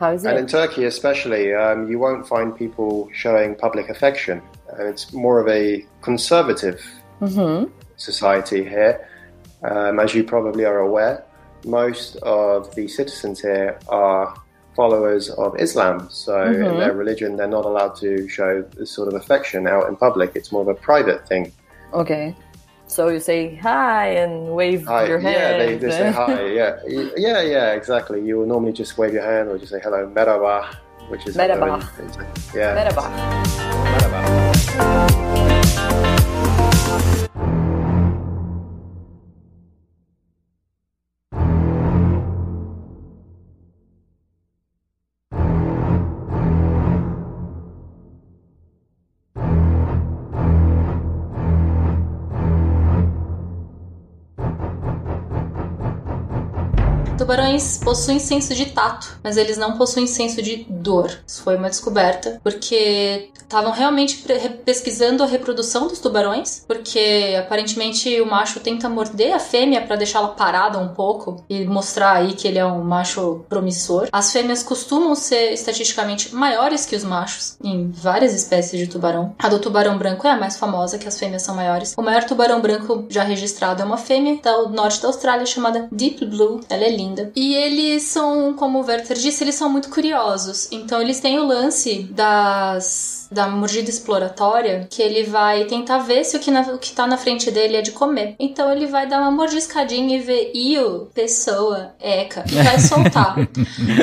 how is And in Turkey, especially, um, you won't find people showing public affection. And it's more of a conservative mm-hmm. society here. Um, as you probably are aware, most of the citizens here are followers of Islam. So in their religion, they're not allowed to show this sort of affection out in public. It's more of a private thing. Okay. So you say hi and wave Hi, your hand. yeah, they, they say eh? hi. Yeah, yeah, yeah, exactly. You will normally just wave your hand or just say hello, merhaba, which is Merhaba. hello in- in- yeah, Merhaba. merhaba. Tubarões possuem senso de tato, mas eles não possuem senso de dor. Isso foi uma descoberta, porque estavam realmente pesquisando a reprodução dos tubarões, porque aparentemente o macho tenta morder a fêmea para deixá-la parada um pouco e mostrar aí que ele é um macho promissor. As fêmeas costumam ser estatisticamente maiores que os machos em várias espécies de tubarão. A do tubarão branco é a mais famosa, que as fêmeas são maiores. O maior tubarão branco já registrado é uma fêmea do norte da Austrália chamada Deep Blue. Ela é linda. E eles são, como o Werther disse, eles são muito curiosos. Então eles têm o lance das da mordida exploratória, que ele vai tentar ver se o que, na, o que tá na frente dele é de comer. Então ele vai dar uma mordiscadinha e ver, io, pessoa, eca, e vai soltar.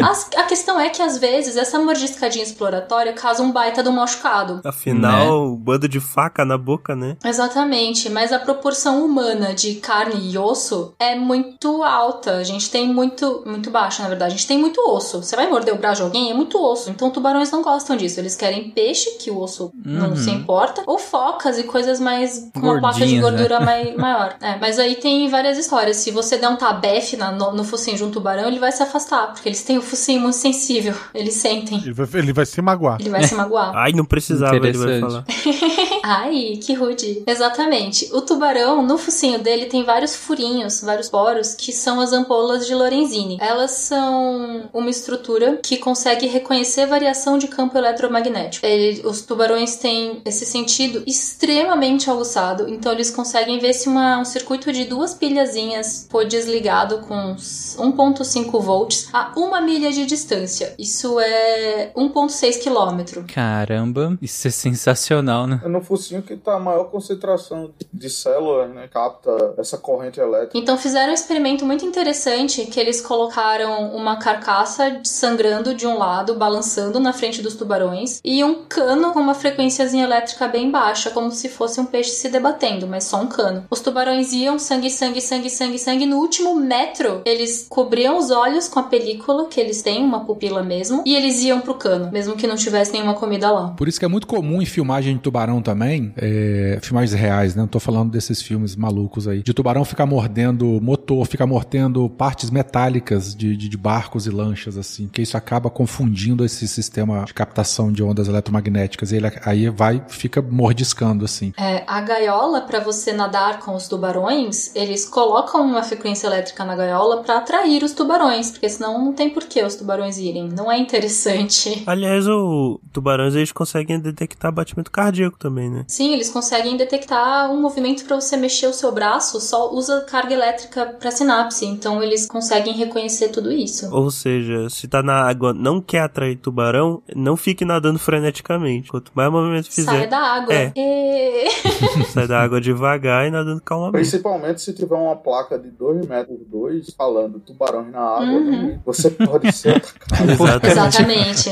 As- a questão é que às vezes essa mordiscadinha exploratória causa um baita do machucado. Afinal, o bando de faca na boca, né? Exatamente, mas a proporção humana de carne e osso é muito alta. A gente tem muito, muito baixa, na verdade. A gente tem muito osso. Você vai morder o braço de alguém, é muito osso. Então tubarões não gostam disso. Eles querem peixe, que o osso não Uhum. se importa, ou focas e coisas mais com uma placa de né? gordura mai- maior. É, mas aí tem várias histórias. Se você der um tabefe na- no, no focinho de um tubarão, ele vai se afastar, porque eles têm o focinho muito sensível. Eles sentem. Ele vai, ele vai se magoar. Ele vai se magoar. Ai, não precisava, ele vai falar. Ai, que rude. Exatamente. O tubarão, no focinho dele, tem vários furinhos, vários poros, que são as ampolas de Lorenzini. Elas são uma estrutura que consegue reconhecer variação de campo eletromagnético. Ele- os tubarões têm esse sentido extremamente aguçado, então eles conseguem ver se uma- um circuito de duas pilhazinhas foi desligado com 1.5 volts a uma milha de distância. Isso é 1.6 quilômetro. Caramba, isso é sensacional, né? É no focinho que tá a maior concentração de células, né? Capta essa corrente elétrica. Então fizeram um experimento muito interessante que eles colocaram uma carcaça sangrando de um lado, balançando na frente dos tubarões, e um cano com uma frequênciazinha elétrica bem baixa, como se fosse um peixe se debatendo, mas só um cano. Os tubarões iam sangue, sangue, sangue, sangue, sangue. No último metro, eles cobriam os olhos com a película, que eles têm, uma pupila mesmo, e eles iam pro cano, mesmo que não tivesse nenhuma comida lá. Por isso que é muito comum em filmagem de tubarão também, é, filmagens reais, né? Não tô falando desses filmes malucos aí. De tubarão ficar mordendo motor, ficar mordendo partes metálicas de, de, de barcos e lanchas, assim. Que isso acaba confundindo esse sistema de captação de ondas eletromagnéticas. Ele aí vai, fica mordiscando, assim. É, a gaiola, para você nadar com os tubarões, eles colocam uma frequência elétrica na gaiola para atrair os tubarões, porque senão não tem por que os tubarões irem. Não é interessante. Aliás, o tubarões eles conseguem detectar batimento cardíaco também, né? Sim, eles conseguem detectar um movimento para você mexer o seu braço, só usa carga elétrica para sinapse, então eles conseguem reconhecer tudo isso. Ou seja, se tá na água não quer atrair tubarão, não fique nadando freneticamente. Quanto mais movimento fizer, Saia da água. É. E- sai da água devagar e nadando calmamente. Principalmente se tiver uma placa de 2 metros dois falando tubarões na água, Uhum. né? você pode ser atacado. Exatamente.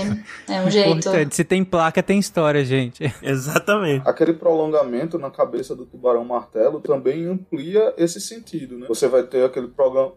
É um jeito. Importante. Se tem placa, tem história, gente. Exatamente. Aquele prolongamento na cabeça do tubarão martelo também amplia esse sentido, né? Você vai ter aquele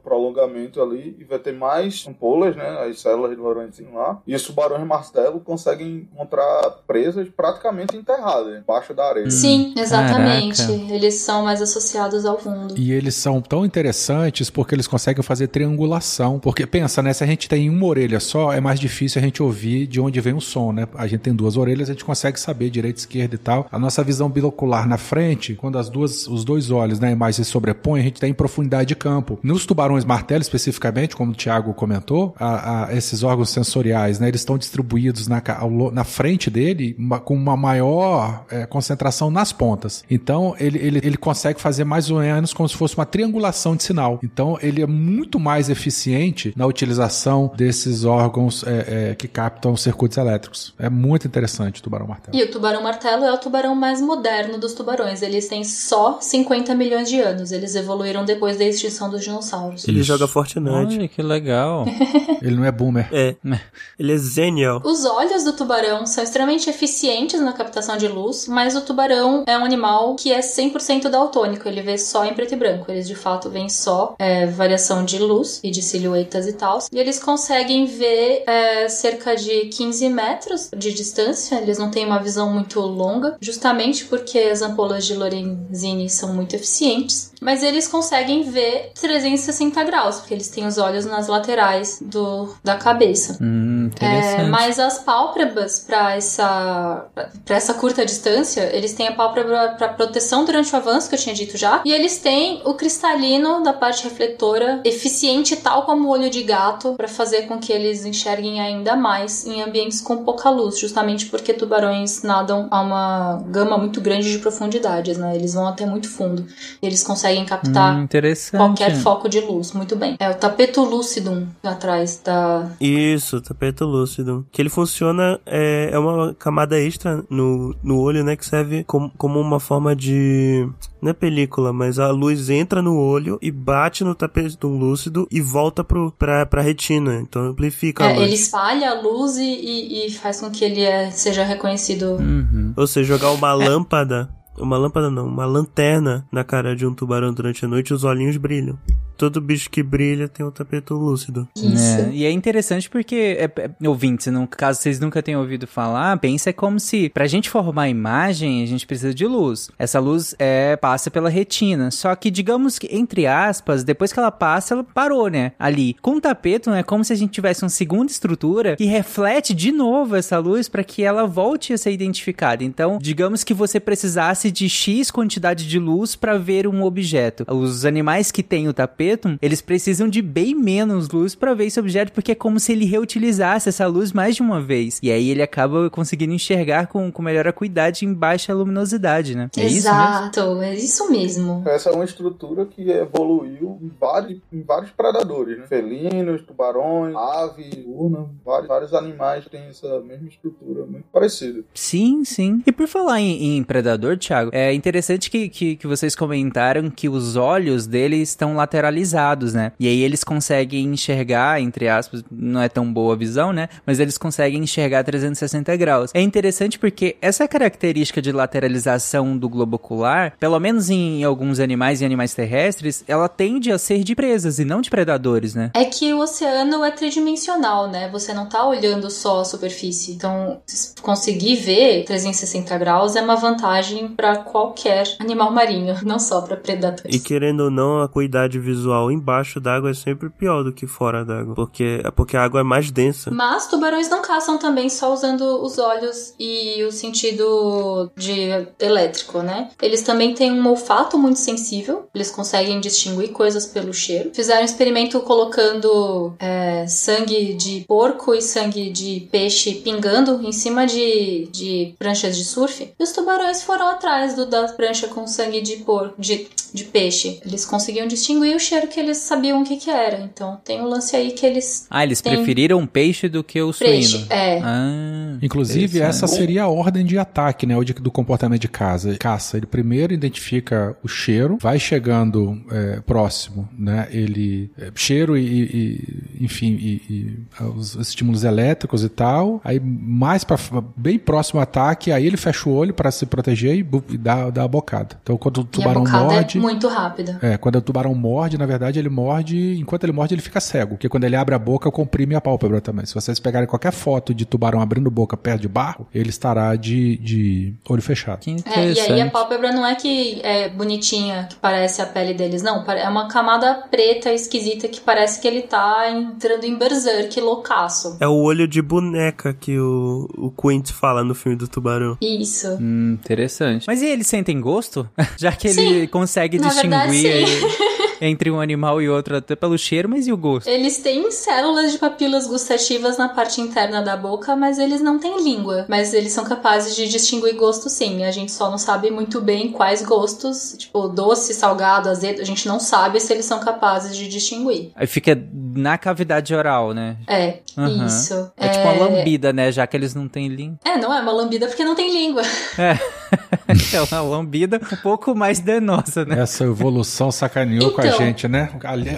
prolongamento ali e vai ter mais ampolas, né? As células de Lorenzini lá. E os tubarões martelo conseguem encontrar presas praticamente enterradas embaixo da areia. Sim, exatamente. Caraca. Eles são mais associados ao fundo. E eles são tão interessantes porque eles conseguem fazer triangulação. Porque pensa, né? Se a gente tem uma orelha só, é mais difícil a gente ouvir de onde vem o som, né? A gente tem duas orelhas, a gente consegue saber direita, esquerda e tal. A nossa visão binocular na frente, quando as duas, os dois olhos na imagem se sobrepõem, a gente tem profundidade de campo. campo. Nos tubarões martelo, especificamente, como o Thiago comentou, a, a, esses órgãos sensoriais, né, eles estão distribuídos na, ao, na frente dele uma, com uma maior é, concentração nas pontas. Então, ele, ele, ele consegue fazer mais ou menos como se fosse uma triangulação de sinal. Então, ele é muito mais eficiente na utilização desses órgãos é, é, que captam circuitos elétricos. É muito interessante o tubarão martelo. E o tubarão martelo é o tubarão mais moderno dos tubarões. Eles têm só 50 milhões de anos. Eles evoluíram depois da extinção dos dinossauros. Ele joga Fortnite. Olha que legal. ele não é boomer. É. Ele é zenial. Os olhos do tubarão são extremamente eficientes na captação de luz, mas o tubarão é um animal que é 100% daltônico. Ele vê só em preto e branco. Eles de fato veem só é, variação de luz e de silhuetas e tal. E eles conseguem ver é, cerca de 15 metros de distância. Eles não têm uma visão muito longa, justamente porque as ampolas de Lorenzini são muito eficientes. Mas eles conseguem ver 360 graus, porque eles têm os olhos nas laterais do, da cabeça. Hum, interessante. É, mas as pálpebras para essa para essa curta distância, eles têm a pálpebra para proteção durante o avanço que eu tinha dito já, e eles têm o cristalino da parte refletora eficiente tal como o olho de gato para fazer com que eles enxerguem ainda mais em ambientes com pouca luz, justamente porque tubarões nadam a uma gama muito grande de profundidades, né? Eles vão até muito fundo. Eles conseguem captar Hum, qualquer foco de luz, muito bem. É o tapeto lucidum atrás da Isso, tapeto lúcido. Que ele funciona, é, é uma camada extra no, no olho, né? Que serve como, como uma forma de. Não é película, mas a luz entra no olho e bate no tapete lúcido e volta pro, pra, pra retina. Então amplifica a É, luz. ele espalha a luz e, e- e faz com que ele é, seja reconhecido. Uhum. Ou seja, jogar uma lâmpada. Uma lâmpada não, uma lanterna na cara de um tubarão durante a noite, os olhinhos brilham. Todo bicho que brilha tem um tapete lúcido. Isso. É, e é interessante porque, é, é, ouvintes, no caso vocês nunca tenham ouvido falar, pensa como se, pra gente formar a imagem, a gente precisa de luz. Essa luz é, passa pela retina. Só que, digamos que, entre aspas, depois que ela passa, ela parou, né? Ali. Com o tapeto, é como se a gente tivesse uma segunda estrutura que reflete de novo essa luz para que ela volte a ser identificada. Então, digamos que você precisasse de X quantidade de luz para ver um objeto. Os animais que têm o tapeto, eles precisam de bem menos luz para ver esse objeto, porque é como se ele reutilizasse essa luz mais de uma vez. E aí ele acaba conseguindo enxergar com, com melhor acuidade em baixa luminosidade, né? É isso mesmo? Exato, é isso mesmo. Essa é uma estrutura que evoluiu em vários, em vários predadores, né? Felinos, tubarões, aves, urna, vários, vários animais têm essa mesma estrutura, muito parecida. Sim, sim. E por falar em, em predador, Thiago, é interessante que, que, que vocês comentaram que os olhos dele estão lateralizados, né? E aí eles conseguem enxergar, entre aspas, não é tão boa a visão, né? Mas eles conseguem enxergar 360 graus. É interessante porque essa característica de lateralização do globo ocular, pelo menos em alguns animais e animais terrestres, ela tende a ser de presas e não de predadores, né? É que o oceano é tridimensional, né? Você não tá olhando só a superfície. Então, se conseguir ver 360 graus é uma vantagem para qualquer animal marinho, não só para predadores. E querendo ou não, a acuidade visual embaixo d'água é sempre pior do que fora d'água. Porque, porque a água é mais densa. Mas tubarões não caçam também só usando os olhos e o sentido de elétrico, né? Eles também têm um olfato muito sensível. Eles conseguem distinguir coisas pelo cheiro. Fizeram um experimento colocando é, sangue de porco e sangue de peixe pingando em cima de, de pranchas de surf. E os tubarões foram atrás do, da prancha com sangue de porco, de, de peixe. Eles conseguiam distinguir o cheiro que eles sabiam o que, que era. Então tem um lance aí que eles Ah, eles Tem- preferiram peixe do que o Peixe, suíno. é. Ah, Inclusive, essa seria a ordem de ataque, né? o de- Do comportamento de casa, caça. Ele primeiro identifica o cheiro, vai chegando é, próximo, né? Ele. é, cheiro e, e- enfim, e, e, ah, os estímulos elétricos e tal. Aí, mais para bem próximo ao ataque, aí ele fecha o olho para se proteger e, e dá, dá a bocada. Então, quando o E a tubarão bocada morde. é muito rápida. É, quando o tubarão morde, na verdade, ele morde. Enquanto ele morde, ele fica cego. Porque quando ele abre a boca, comprime a pálpebra também. Se vocês pegarem qualquer foto de tubarão abrindo boca perto de barro, ele estará de, de olho fechado. Que É, e interessante. aí a pálpebra não é que é bonitinha, que parece a pele deles, não. É uma camada preta esquisita que parece que ele tá entrando em berserk loucaço. É o olho de boneca que o, o Quint fala no filme do tubarão. Isso. Hum, interessante. Mas e eles sentem gosto? Já que ele Sim. consegue Na verdade, distinguir. aí- entre um animal e outro, até pelo cheiro, mas e o gosto? Eles têm células de papilas gustativas na parte interna da boca, mas eles não têm língua. Mas eles são capazes de distinguir gosto sim. A gente só não sabe muito bem quais gostos, tipo doce, salgado, azedo, a gente não sabe se eles são capazes de distinguir. Aí fica na cavidade oral, né? É, Aham. isso. É, tipo uma lambida, né? Já que eles não têm língua. É, não é uma lambida porque não tem língua. É. é uma lambida um pouco mais danosa, né? Essa evolução sacaneou com a Então. gente, né?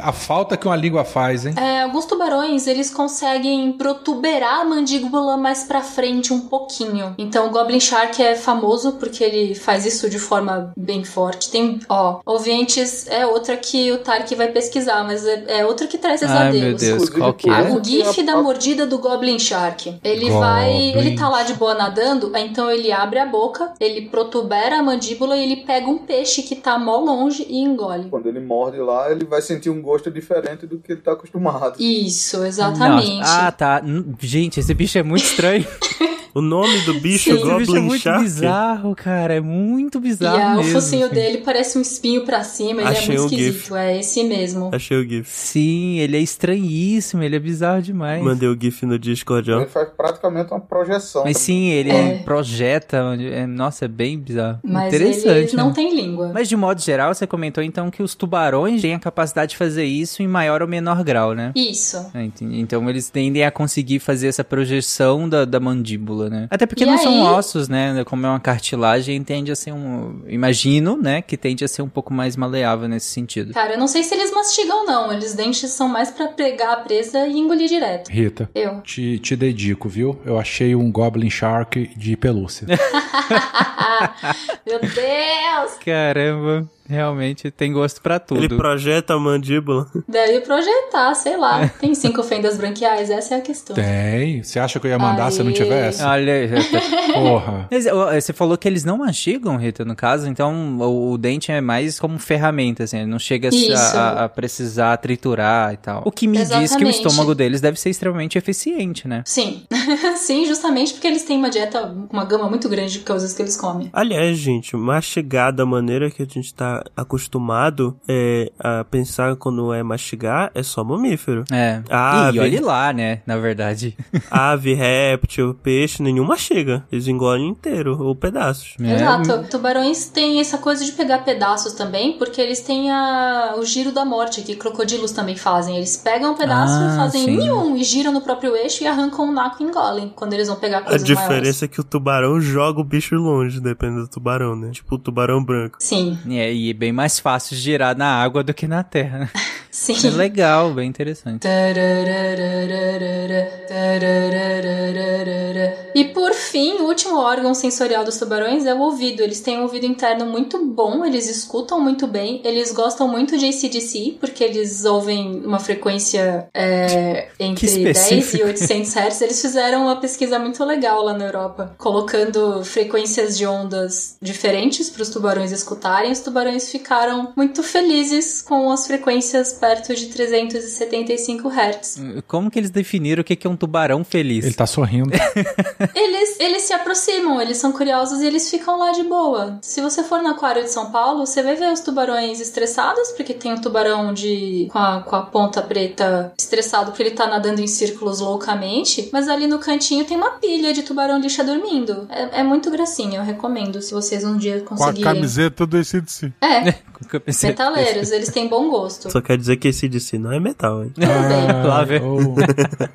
A, a falta que uma língua faz, hein? É, alguns tubarões, eles conseguem protuberar a mandíbula mais pra frente um pouquinho. Então, o Goblin Shark é famoso porque ele faz isso de forma bem forte. Tem, ó, ouvintes é outra que o Tark vai pesquisar, mas é, é outra que traz Ai, meu pesadelos. Deus, qual que é? O GIF da mordida do Goblin Shark. Ele Goblin. vai. Ele tá lá de boa nadando, aí então ele abre a boca, ele protubera a mandíbula e ele pega um peixe que tá mó longe e engole. Quando ele morde lá, ele vai sentir um gosto diferente do que ele tá acostumado. Isso, exatamente. Nossa. Ah, tá. Gente, esse bicho é muito estranho. O nome do bicho, Sim. esse bicho é Goblin muito Shark. bizarro, cara. É muito bizarro o mesmo. focinho assim. dele parece um espinho pra cima, ele Achei é muito um GIF. esquisito. É esse mesmo. Achei o GIF. Sim, ele é estranhíssimo, ele é bizarro demais. Mandei o GIF no Discord, ó. Ele faz praticamente uma projeção. Mas sim, ele É. projeta. é- nossa, é bem bizarro. Mas Interessante. ele não né? tem língua. Mas de modo geral, você comentou então que os tubarões têm a capacidade de fazer isso em maior ou menor grau, né? Isso. É. Então eles tendem a conseguir fazer essa projeção da, da mandíbula, né? Até porque E não aí- são ossos, né? Como é uma cartilagem, tende a ser um. Imagino, né? Que tende a ser um pouco mais maleável nesse sentido. Cara, eu não sei se eles mastigam, não. Eles dentes são mais pra pegar a presa e engolir direto. Rita, Eu. te, te dedico, viu? Eu achei um Goblin Shark de pelúcia. Meu Deus! Caramba, realmente tem gosto pra tudo. Ele projeta a mandíbula. Deve projetar, sei lá. Tem cinco fendas branquiais? Essa é a questão. Tem. Você acha que eu ia mandar se não Aí. tivesse? Olha. Porra. Você falou que eles não mastigam, Rita, no caso, então o, o dente é mais como ferramenta, assim, ele não chega a- a, a precisar triturar e tal. O que me diz que o Exatamente. estômago deles deve ser extremamente eficiente, né? Sim. Sim, justamente porque eles têm uma dieta, uma gama muito grande de coisas que eles comem. Aliás, gente, mastigar da maneira que a gente tá acostumado é, a pensar quando é mastigar é só mamífero. É. Ah, e olhe lá, né, na verdade. Ave, réptil, peixe, nenhum mastiga. Eles engolem inteiro ou pedaços. É. Exato. Tubarões têm essa coisa de pegar pedaços também, porque eles têm a, o giro da morte, que crocodilos também fazem. Eles pegam um pedaço Ah, e fazem nenhum e giram no próprio eixo e arrancam o naco e engolem quando eles vão pegar A coisas diferença é que o tubarão joga o bicho longe, depende do tubarão, né? Tipo o tubarão branco. Sim, É, e é bem mais fácil girar na água do que na terra, né? sim. É legal, bem interessante. E por fim, o último órgão sensorial dos tubarões é o ouvido. Eles têm um ouvido interno muito bom, eles escutam muito bem, eles gostam muito de ACDC, porque eles ouvem uma frequência é, entre 10 e específico. 800 Hz. Eles fizeram uma pesquisa muito legal lá na Europa, colocando frequências de ondas diferentes para os tubarões escutarem. Os tubarões ficaram muito felizes com as frequências perto de 375 Hz. Como que eles definiram o que é um tubarão feliz? Ele tá sorrindo. Eles, eles se aproximam, eles são curiosos e eles ficam lá de boa. Se você for no aquário de São Paulo, você vai ver os tubarões estressados, porque tem um tubarão de com a, com a ponta preta estressado porque ele tá nadando em círculos loucamente, mas ali no cantinho tem uma pilha de tubarão lixa dormindo. É, é muito gracinha, eu recomendo se vocês um dia Com a conseguirem. camiseta do ACDC. É, pensei- metaleiros, eles têm bom gosto. Só quer dizer que esse DC não é metal, hein? bem. Lá vem. ô,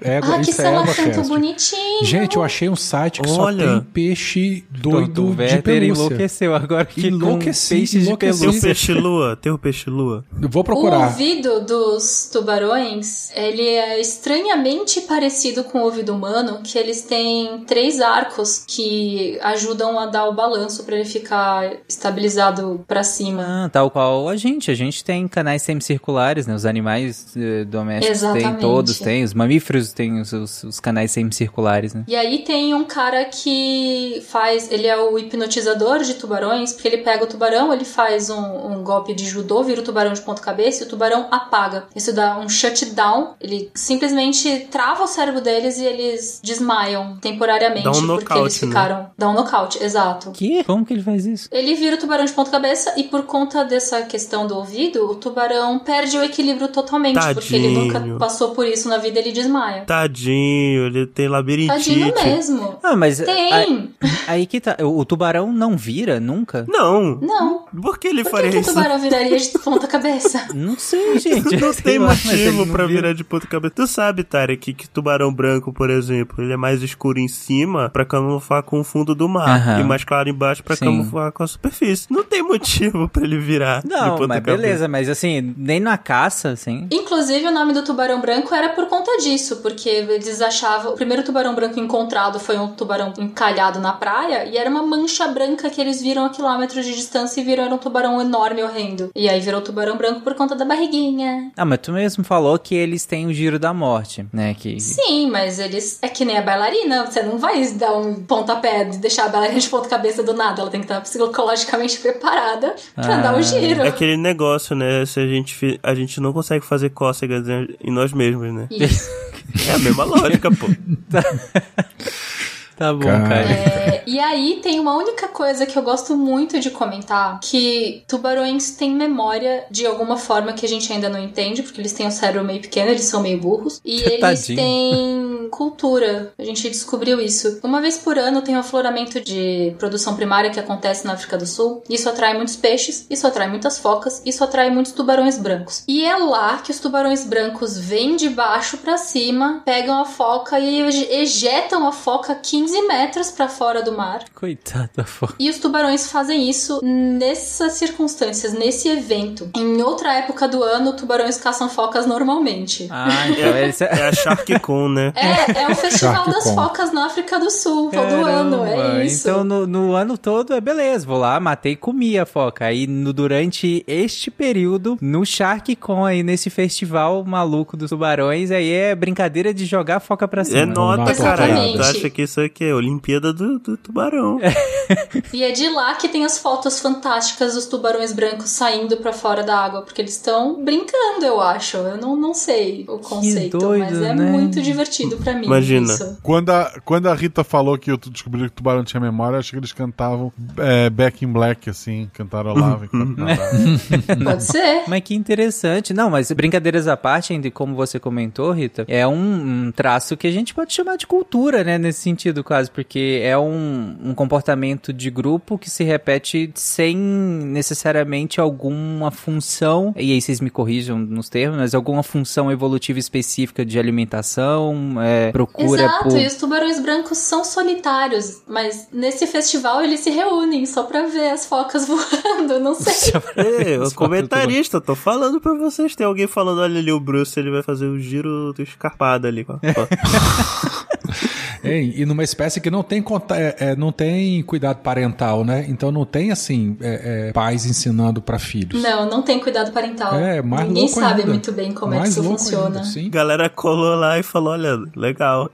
égua, Ah, que isso é cast. bonitinho. Gente, eu achei um site que Olha. só tem peixe doido o de pelúcia. enlouqueceu agora que Enlouqueci, de enlouqueci. Tem o pelúcia. peixe-lua, tem o peixe-lua. Eu Vou O procurar. ouvido dos tubarões, ele é estranhamente parecido com o ouvido humano, que eles têm três arcos que ajudam a dar o balanço para ele ficar estabilizado para cima. Ah, tal qual a gente. A gente tem canais semicirculares, né? Os animais eh, domésticos têm Exatamente. todos, têm. Os mamíferos têm os, os- os canais semicirculares, né? E aí tem um cara que faz. Ele é o hipnotizador de tubarões, porque ele pega o tubarão, ele faz um, um golpe de judô, vira o tubarão de ponta-cabeça e o tubarão apaga. Isso dá um shutdown. Ele simplesmente trava o cérebro deles e eles desmaiam temporariamente. Dá um porque nocaute, eles né? ficaram. Dá um nocaute, exato. Que? Como que ele faz isso? Ele vira o tubarão de ponta cabeça e por conta dessa questão do ouvido, o tubarão perde o equilíbrio totalmente, porque ele nunca Tadinho. passou por isso na vida, ele desmaia. Tadinho, ele tem labirintite. Tadinho mesmo. Ah, mas Tem. Aí, aí que tá. O, tubarão não vira nunca? Não. Não. Por que ele Por faria que, que o isso? tubarão viraria de ponta cabeça? Não sei, gente. Não tem lá, motivo vira. virar de ponta cabeça. Tu sabe, Tarek, que tubarão branco, por exemplo, ele é mais escuro em cima pra camuflar com o fundo do mar Aham. e mais claro embaixo pra Sim. camuflar com a superfície. Não tem motivo pra ele virar de Não, mas cabeça. beleza, mas assim, nem na caça, assim. Inclusive, o nome do tubarão branco era por conta disso, porque eles achavam. O primeiro tubarão branco encontrado foi um tubarão encalhado na praia e era uma mancha branca que eles viram a quilômetros de distância e viram era um tubarão enorme horrendo. E aí virou tubarão branco por conta da barriguinha. Ah, mas tu mesmo falou que eles têm o giro da morte, né? Que... Sim, mas eles. É que nem a bailarina, você não vai dar um pontapé de deixar a bailarina de ponta cabeça do nada. Ela tem que estar psicologicamente preparada pra Ah. dar o giro. É aquele negócio, né? Se a gente, a gente não consegue fazer cócegas em nós mesmos, né? Isso. É a mesma lógica, pô. Tá bom, Cara. cara. É, e aí tem uma única coisa que eu gosto muito de comentar, que tubarões têm memória de alguma forma que a gente ainda não entende, porque eles têm o cérebro meio pequeno, eles são meio burros, e eles Tadinho. têm cultura. A gente descobriu isso. Uma vez por ano tem um afloramento de produção primária que acontece na África do Sul. Isso atrai muitos peixes, isso atrai muitas focas, isso atrai muitos tubarões brancos. E é lá que os tubarões brancos vêm de baixo pra cima, pegam a foca e ej- ejetam a foca 15 metros pra fora do mar. Coitado da foca. E os tubarões fazem isso nessas circunstâncias, nesse evento. Em outra época do ano, tubarões caçam focas normalmente. Ah, então eles... É a Shark Con, né? É, é o festival Shark das Con. focas na África do Sul, todo ano, é Caramba, isso. Então no, no ano todo é beleza, vou lá, matei e comi a foca. Aí no, durante este período, no Shark Con aí, nesse festival maluco dos tubarões, aí é brincadeira de jogar a foca pra cima. É nota, caralho. Tu acha que isso aqui é Olimpíada do, do Tubarão? E é de lá que tem as fotos fantásticas dos tubarões brancos saindo pra fora da água, porque eles estão brincando, eu acho. Eu não, não sei o conceito, doido, mas é né? muito divertido pra mim. Imagina. Isso. Quando a, quando a Rita falou que eu descobri que o tubarão tinha memória, eu achei que eles cantavam é, Back in Black, assim, enquanto nadavam. Pode ser. Mas que interessante. Não, mas brincadeiras à parte, ainda como você comentou, Rita, é um, um traço que a gente pode chamar de cultura, né? Nesse sentido, quase, porque é um, um comportamento de grupo que se repete sem necessariamente alguma função, e aí vocês me corrijam nos termos, mas alguma função evolutiva específica de alimentação, é, procura Exato, por... e os tubarões brancos são solitários, mas nesse festival eles se reúnem só pra ver as focas voando, não sei. Ei, o Os comentarista, tô falando pra vocês. Tem alguém falando, olha ali o Bruce, ele vai fazer o giro do escarpado ali. ó. Hein, e numa espécie que não tem, conta- é, é, não tem cuidado parental, né? Então não tem, assim, é, é, pais ensinando pra filhos. Não, não tem cuidado parental. É, mais Ninguém louco sabe ainda. muito bem como é que Mais isso louco funciona. ainda, galera colou lá e falou, olha, legal.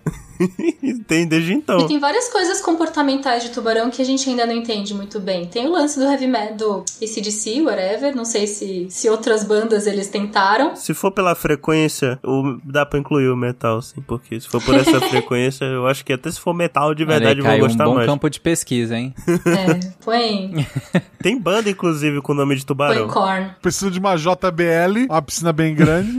Tem desde então. E tem várias coisas comportamentais de tubarão que a gente ainda não entende muito bem. Tem o lance do heavy metal, do ACDC, whatever. Não sei se, se outras bandas eles tentaram. Se for pela frequência, o- dá pra incluir o metal, sim. Porque se for por essa frequência, eu acho que até se for metal de verdade Caio, gostar um bom mais. campo de pesquisa, hein? É, põe, Tem banda, inclusive, com o nome de põe tubarão. corn. Precisa de uma JBL, uma piscina bem grande.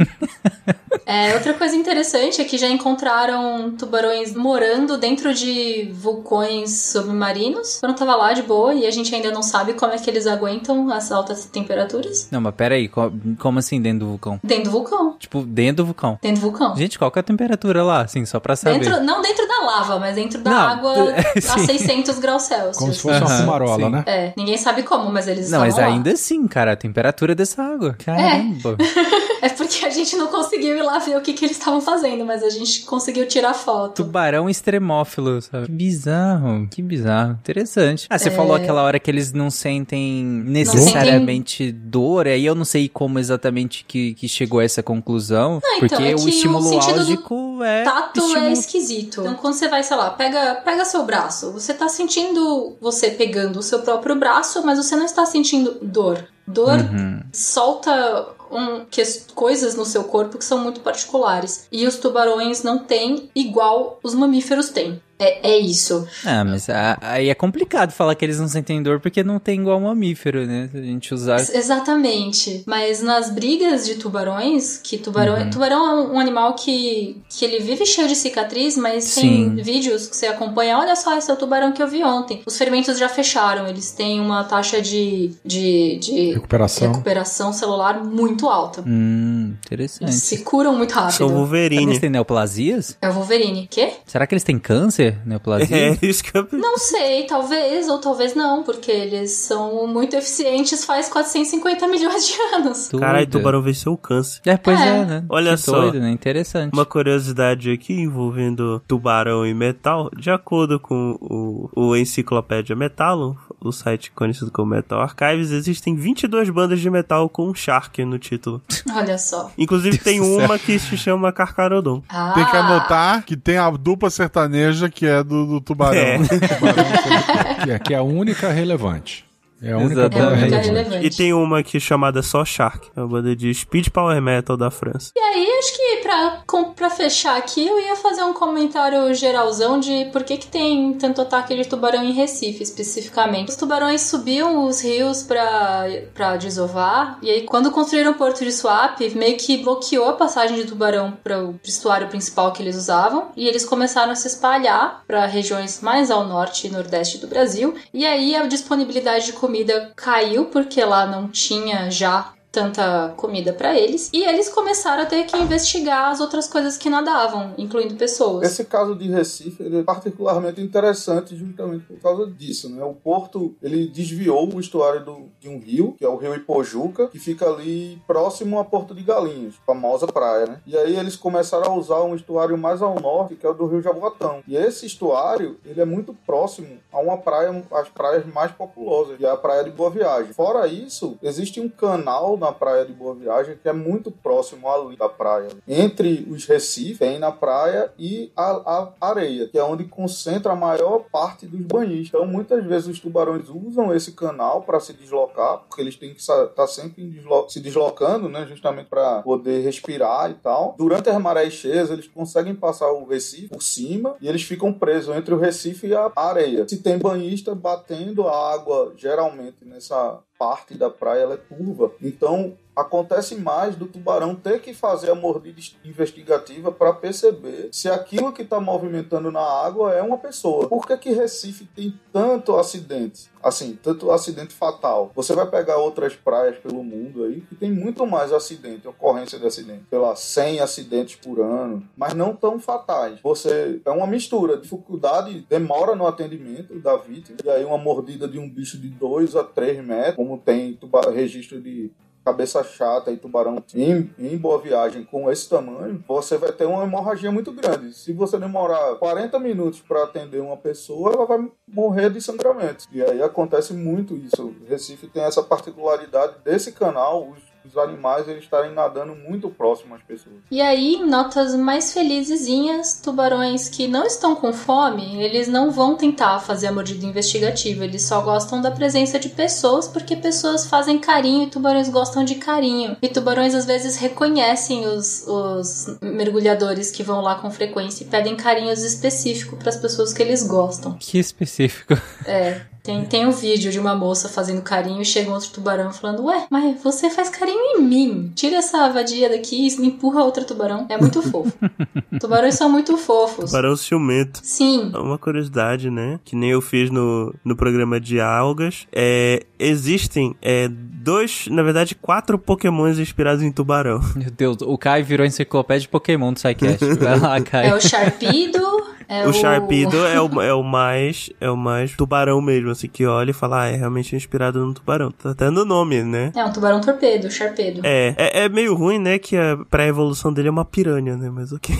É, outra coisa interessante é que já encontraram tubarões morando dentro de vulcões submarinos. Quando tava lá de boa e a gente ainda não sabe como é que eles aguentam as altas temperaturas. Não, mas pera aí, co- como assim dentro do vulcão? Dentro do vulcão. Tipo, dentro do vulcão. Dentro do vulcão. Gente, qual que é a temperatura lá, assim, só pra saber? Dentro, não dentro da lava, mas dentro da Não, água é, a sim. 600 graus Celsius. Como se fosse uma Aham, fumarola, sim. né? É, ninguém sabe como, mas eles Não, mas lá. ainda assim, cara, a temperatura dessa água. Caramba. É porque a gente não conseguiu ir lá ver o que, que eles estavam fazendo, mas a gente conseguiu tirar foto. Tubarão extremófilo, sabe? Que bizarro, que bizarro. Interessante. Ah, você É. falou aquela hora que eles não sentem necessariamente dor, aí eu não sei como exatamente que, que chegou a essa conclusão, Não, então, porque é o estímulo o álgico é... Tato é estímulo- esquisito. Então, quando você vai, sei lá, pega, pega seu braço. Você tá sentindo você pegando o seu próprio braço, mas você não está sentindo dor. Dor Uhum. solta um, que, coisas no seu corpo que são muito particulares. E os tubarões não têm igual os mamíferos têm. É, é isso. Ah, mas aí é complicado falar que eles não sentem dor porque não tem igual mamífero, né? Se a gente usar. Ex- Exatamente. Mas nas brigas de tubarões, que tubarão, Uhum. tubarão é um animal que, que ele vive cheio de cicatriz, mas Sim. tem vídeos que você acompanha. Olha só, esse é o tubarão que eu vi ontem. Os ferimentos já fecharam. Eles têm uma taxa de, de, de Recuperação. recuperação celular muito alta. Hum, interessante. Eles se curam muito rápido. São Será que Wolverine. eles têm neoplasias? É o Wolverine. Quê? Será que eles têm câncer? Neoplasia? É isso que eu Não sei, talvez ou talvez não, porque eles são muito eficientes faz 450 milhões de anos. Caralho, tubarão venceu o câncer. É, pois é, É. né? Olha Que só. doido, né? Interessante. Uma curiosidade aqui envolvendo tubarão e metal, de acordo com o, o Enciclopédia Metalon, o site conhecido como Metal Archives, existem 22 bandas de metal com um Shark no título. Olha só. Inclusive tem Deus céu. uma que se chama Carcarodon. Ah, Tem que anotar que tem a dupla sertaneja que é do, do tubarão. É. Que é, que é a única relevante. É a única Exatamente. É relevante. E tem uma aqui chamada só Shark, é uma banda de speed power metal da França. E aí, acho que pra, com- pra fechar aqui, eu ia fazer um comentário geralzão de por que, que tem tanto ataque de tubarão em Recife, especificamente. Os tubarões subiam os rios pra, pra desovar, e aí, quando construíram o porto de Suape, meio que bloqueou a passagem de tubarão para o estuário principal que eles usavam, e eles começaram a se espalhar para regiões mais ao norte e nordeste do Brasil, e aí a disponibilidade de comida caiu, porque lá não tinha já tanta comida pra eles e eles começaram a ter que investigar as outras coisas que nadavam, incluindo pessoas. Esse caso de Recife é particularmente interessante justamente por causa disso, né? O porto ele desviou o estuário do- de um rio, que é o rio Ipojuca, que fica ali próximo a Porto de Galinhas, famosa praia, né? E aí eles começaram a usar um estuário mais ao norte, que é o do rio Jaboatão. E esse estuário ele é muito próximo a uma praia, as praias mais populosas, que é a praia de Boa Viagem. Fora isso, existe um canal na praia de Boa Viagem que é muito próximo ali da praia. Entre os recifes, tem na praia e a, a areia, que é onde concentra a maior parte dos banhistas. Então, muitas vezes os tubarões usam esse canal para se deslocar, porque eles têm que estar sempre em deslo- se deslocando, né, justamente para poder respirar e tal. Durante as marés cheias, eles conseguem passar o recife por cima e eles ficam presos entre o recife e a areia. Se tem banhista batendo a água, geralmente nessa parte da praia ela é turva. Então acontece mais do tubarão ter que fazer a mordida investigativa para perceber se aquilo que está movimentando na água é uma pessoa. Por que, que Recife tem tanto acidente? Assim, tanto acidente fatal. Você vai pegar outras praias pelo mundo aí que tem muito mais acidente, ocorrência de acidente. Sei lá, 100 acidentes por ano, mas não tão fatais. Você é uma mistura, dificuldade, demora no atendimento da vítima, e aí uma mordida de um bicho de 2 a 3 metros, como tem registro de cabeça chata e tubarão em, em boa viagem com esse tamanho, você vai ter uma hemorragia muito grande. Se você demorar 40 minutos para atender uma pessoa, ela vai morrer de sangramento. E aí acontece muito isso. Recife tem essa particularidade desse canal, os, os animais eles estarem nadando muito próximo às pessoas. E aí, notas mais felizezinhas, tubarões que não estão com fome, eles não vão tentar fazer a mordida investigativa, eles só gostam da presença de pessoas porque pessoas fazem carinho e tubarões gostam de carinho. E tubarões às vezes reconhecem os, os mergulhadores que vão lá com frequência e pedem carinhos específicos para as pessoas que eles gostam. Que específico. É. Tem, tem um vídeo de uma moça fazendo carinho e chega um outro tubarão falando: Ué, mas você faz carinho em mim. Tira essa vadia daqui e empurra outro tubarão. É muito fofo. Tubarões são muito fofos. Tubarão ciumento. Sim. Uma curiosidade, né? Que nem eu fiz no, no programa de algas. É, existem é, dois, na verdade, quatro pokémons inspirados em tubarão. Meu Deus, o Caio virou enciclopédia de Pokémon do SciCast. Vai lá, Caio. É o Sharpido. É o Sharpedo é o, é o mais é o mais tubarão mesmo, assim, que olha e fala, ah, é realmente inspirado no tubarão. Tá até no nome, né? É um tubarão torpedo, Sharpedo. É, é, é meio ruim, né, que a pré-evolução dele é uma piranha, né, mas ok.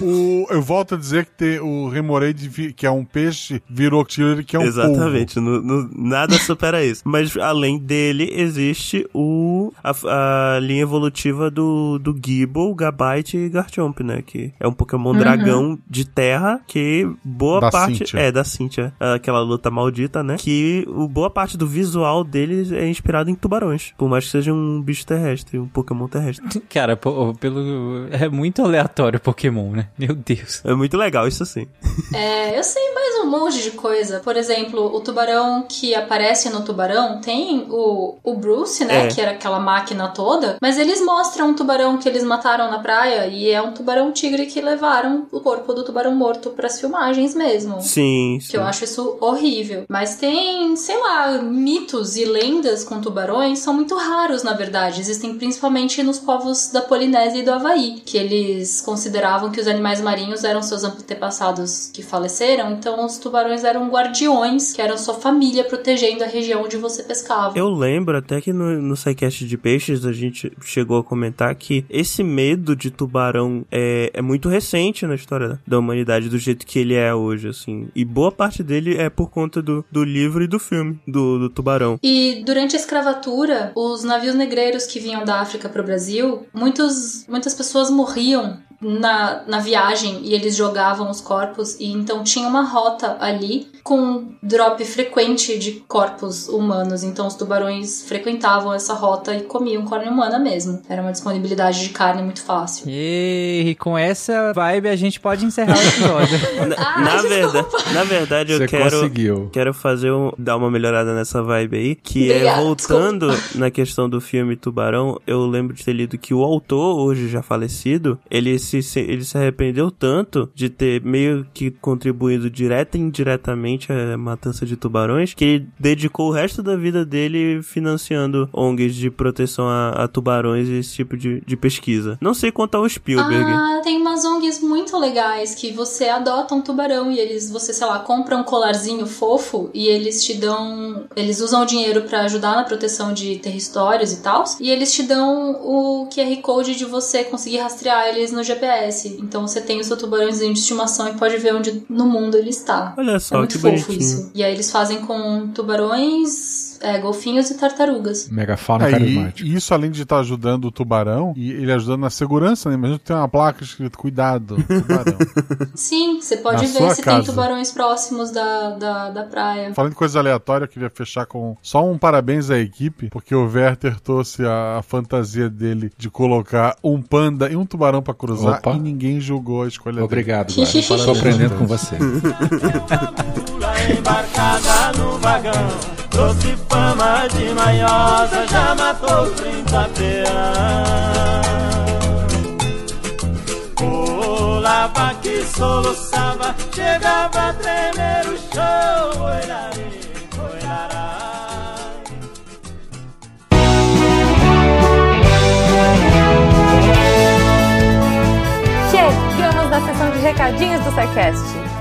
O- eu volto a dizer que tem o Remoraid, que é um peixe, virou tiro, que é um Exatamente, no- no- nada supera isso. Mas além dele, existe o a, a linha evolutiva do, do Gible, Gabite e Garchomp, né? Que é um Pokémon Uhum. dragão de terra que boa Da parte. Cynthia. É, da Cynthia. Aquela luta maldita, né? Que o, boa parte do visual deles é inspirado em tubarões. Por mais que seja um bicho terrestre, um Pokémon terrestre. Cara, pô, pelo. É muito aleatório o Pokémon, né? Meu Deus. É muito legal isso sim. É, eu sei mais um monte de coisa. Por exemplo, o tubarão que aparece no tubarão tem o, o Bruce, né? É. Que era aquela máquina toda. Mas eles mostram um tubarão que eles mataram na praia e é um tubarão tigre que levaram o corpo do tubarão morto pras filmagens mesmo. Sim, sim. Que eu acho isso horrível. Mas tem, sei lá, mitos e lendas com tubarões são muito raros, na verdade. Existem principalmente nos povos da Polinésia e do Havaí, que eles consideravam que os animais marinhos eram seus antepassados que faleceram, então os tubarões eram guardiões, que eram sua família protegendo a região onde você pescava. Eu lembro até que no, no SciCast de peixes a gente chegou a comentar que esse medo de tubarão é, é muito recente na história da humanidade, do jeito que ele é hoje, assim. E boa parte dele é por conta do, do livro e do filme, do, do tubarão. E durante a escravatura, os navios negreiros que vinham da África para o Brasil, muitos, muitas pessoas morriam na, na viagem e eles jogavam os corpos e então tinha uma rota ali com drop frequente de corpos humanos. Então os tubarões frequentavam essa rota e comiam carne humana mesmo. Era uma disponibilidade de carne muito fácil. E com essa vibe a gente pode encerrar o episódio. Na, Ah, na verdade, na verdade eu Você quero conseguiu. quero fazer um, dar uma melhorada nessa vibe aí, que é voltando na questão do filme Tubarão, eu lembro de ter lido que o autor, hoje já falecido, ele se, se- ele se arrependeu tanto de ter meio que contribuído direta e indiretamente à matança de tubarões, que ele dedicou o resto da vida dele financiando ONGs de proteção a, a tubarões e esse tipo de, de pesquisa. Não sei quanto ao Spielberg. Ah, tem umas ONGs muito legais que você adota um tubarão e eles, você, sei lá, compra um colarzinho fofo e eles te dão. Eles usam o dinheiro pra ajudar na proteção de territórios e tal. E eles te dão o QR Code de você conseguir rastrear eles no GPS. Então você tem o seu tubarãozinho de estimação e pode ver onde no mundo ele está. Olha É só, muito que fofo bonitinho. isso. E aí eles fazem com tubarões, é, golfinhos e tartarugas. Megafauna É, carismática. e, isso além de estar ajudando o tubarão, e ele ajudando na segurança, né? Imagina que tem uma placa escrito cuidado, tubarão. Sim, você pode Na ver se casa. tem tubarões próximos da, da, da praia. Falando de coisa aleatória, eu queria fechar com só um parabéns à equipe, porque o Werther trouxe a, a fantasia dele de colocar um panda e um tubarão pra cruzar Opa. e ninguém julgou a escolha dele. Obrigado. Estou aprendendo com você. Trouxe fama de manhosa Já matou 30 peão Pulava que soluçava Chegava a tremer o chão Oirari, oirará Chegamos na sessão de recadinhos do SciCast.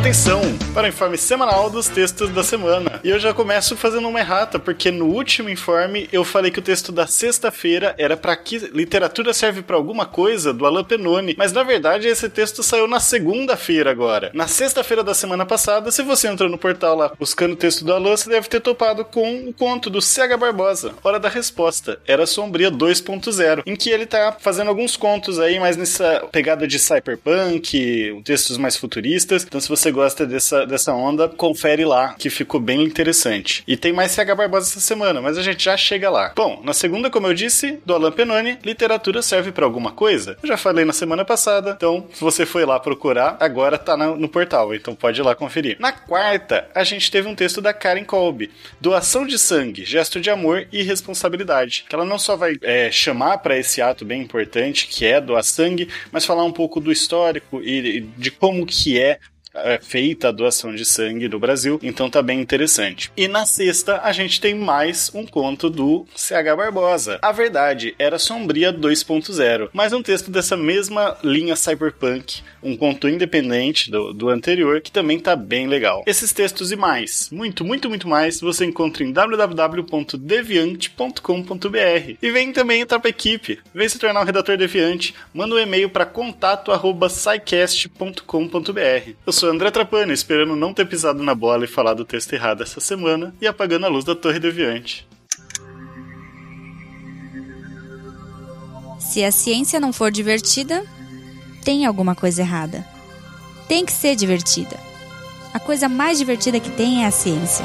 Atenção para o informe semanal dos textos da semana. E eu já começo fazendo uma errata, porque no último informe eu falei que o texto da sexta-feira era para que literatura serve para alguma coisa do Alain Penone, mas na verdade esse texto saiu na segunda-feira agora. Na sexta-feira da semana passada, se você entrou no portal lá buscando o texto do Alain, você deve ter topado com o conto do C.H. Barbosa, Hora da Resposta, Era Sombria 2.0, em que ele tá fazendo alguns contos aí, mais nessa pegada de cyberpunk, textos mais futuristas. Então se você gosta dessa, dessa onda, confere lá, que ficou bem interessante. E tem mais CH Barbosa essa semana, mas a gente já chega lá. Bom, na segunda, como eu disse, do Alan Penoni, literatura serve para alguma coisa? Eu já falei na semana passada, então se você foi lá procurar, agora tá no, no portal, então pode ir lá conferir. Na quarta, a gente teve um texto da Karen Kolbe, Doação de Sangue, Gesto de Amor e Responsabilidade, que ela não só vai é, chamar para esse ato bem importante, que é doar sangue, mas falar um pouco do histórico e de como que é é, feita a doação de sangue do Brasil, então tá bem interessante. E na sexta a gente tem mais um conto do CH Barbosa. A verdade era Sombria 2.0, mais um texto dessa mesma linha cyberpunk, um conto independente do, do anterior, que também tá bem legal. Esses textos e mais, muito, muito, muito mais, você encontra em www.deviante.com.br. E vem também entrar pra equipe, vem se tornar um redator deviante, manda um e-mail para contato@scicast.com.br. Eu sou André Trapani, esperando não ter pisado na bola e falado o texto errado essa semana e apagando a luz da Torre Deviante. Se a ciência não for divertida, tem alguma coisa errada. Tem que ser divertida. A coisa mais divertida que tem é a ciência.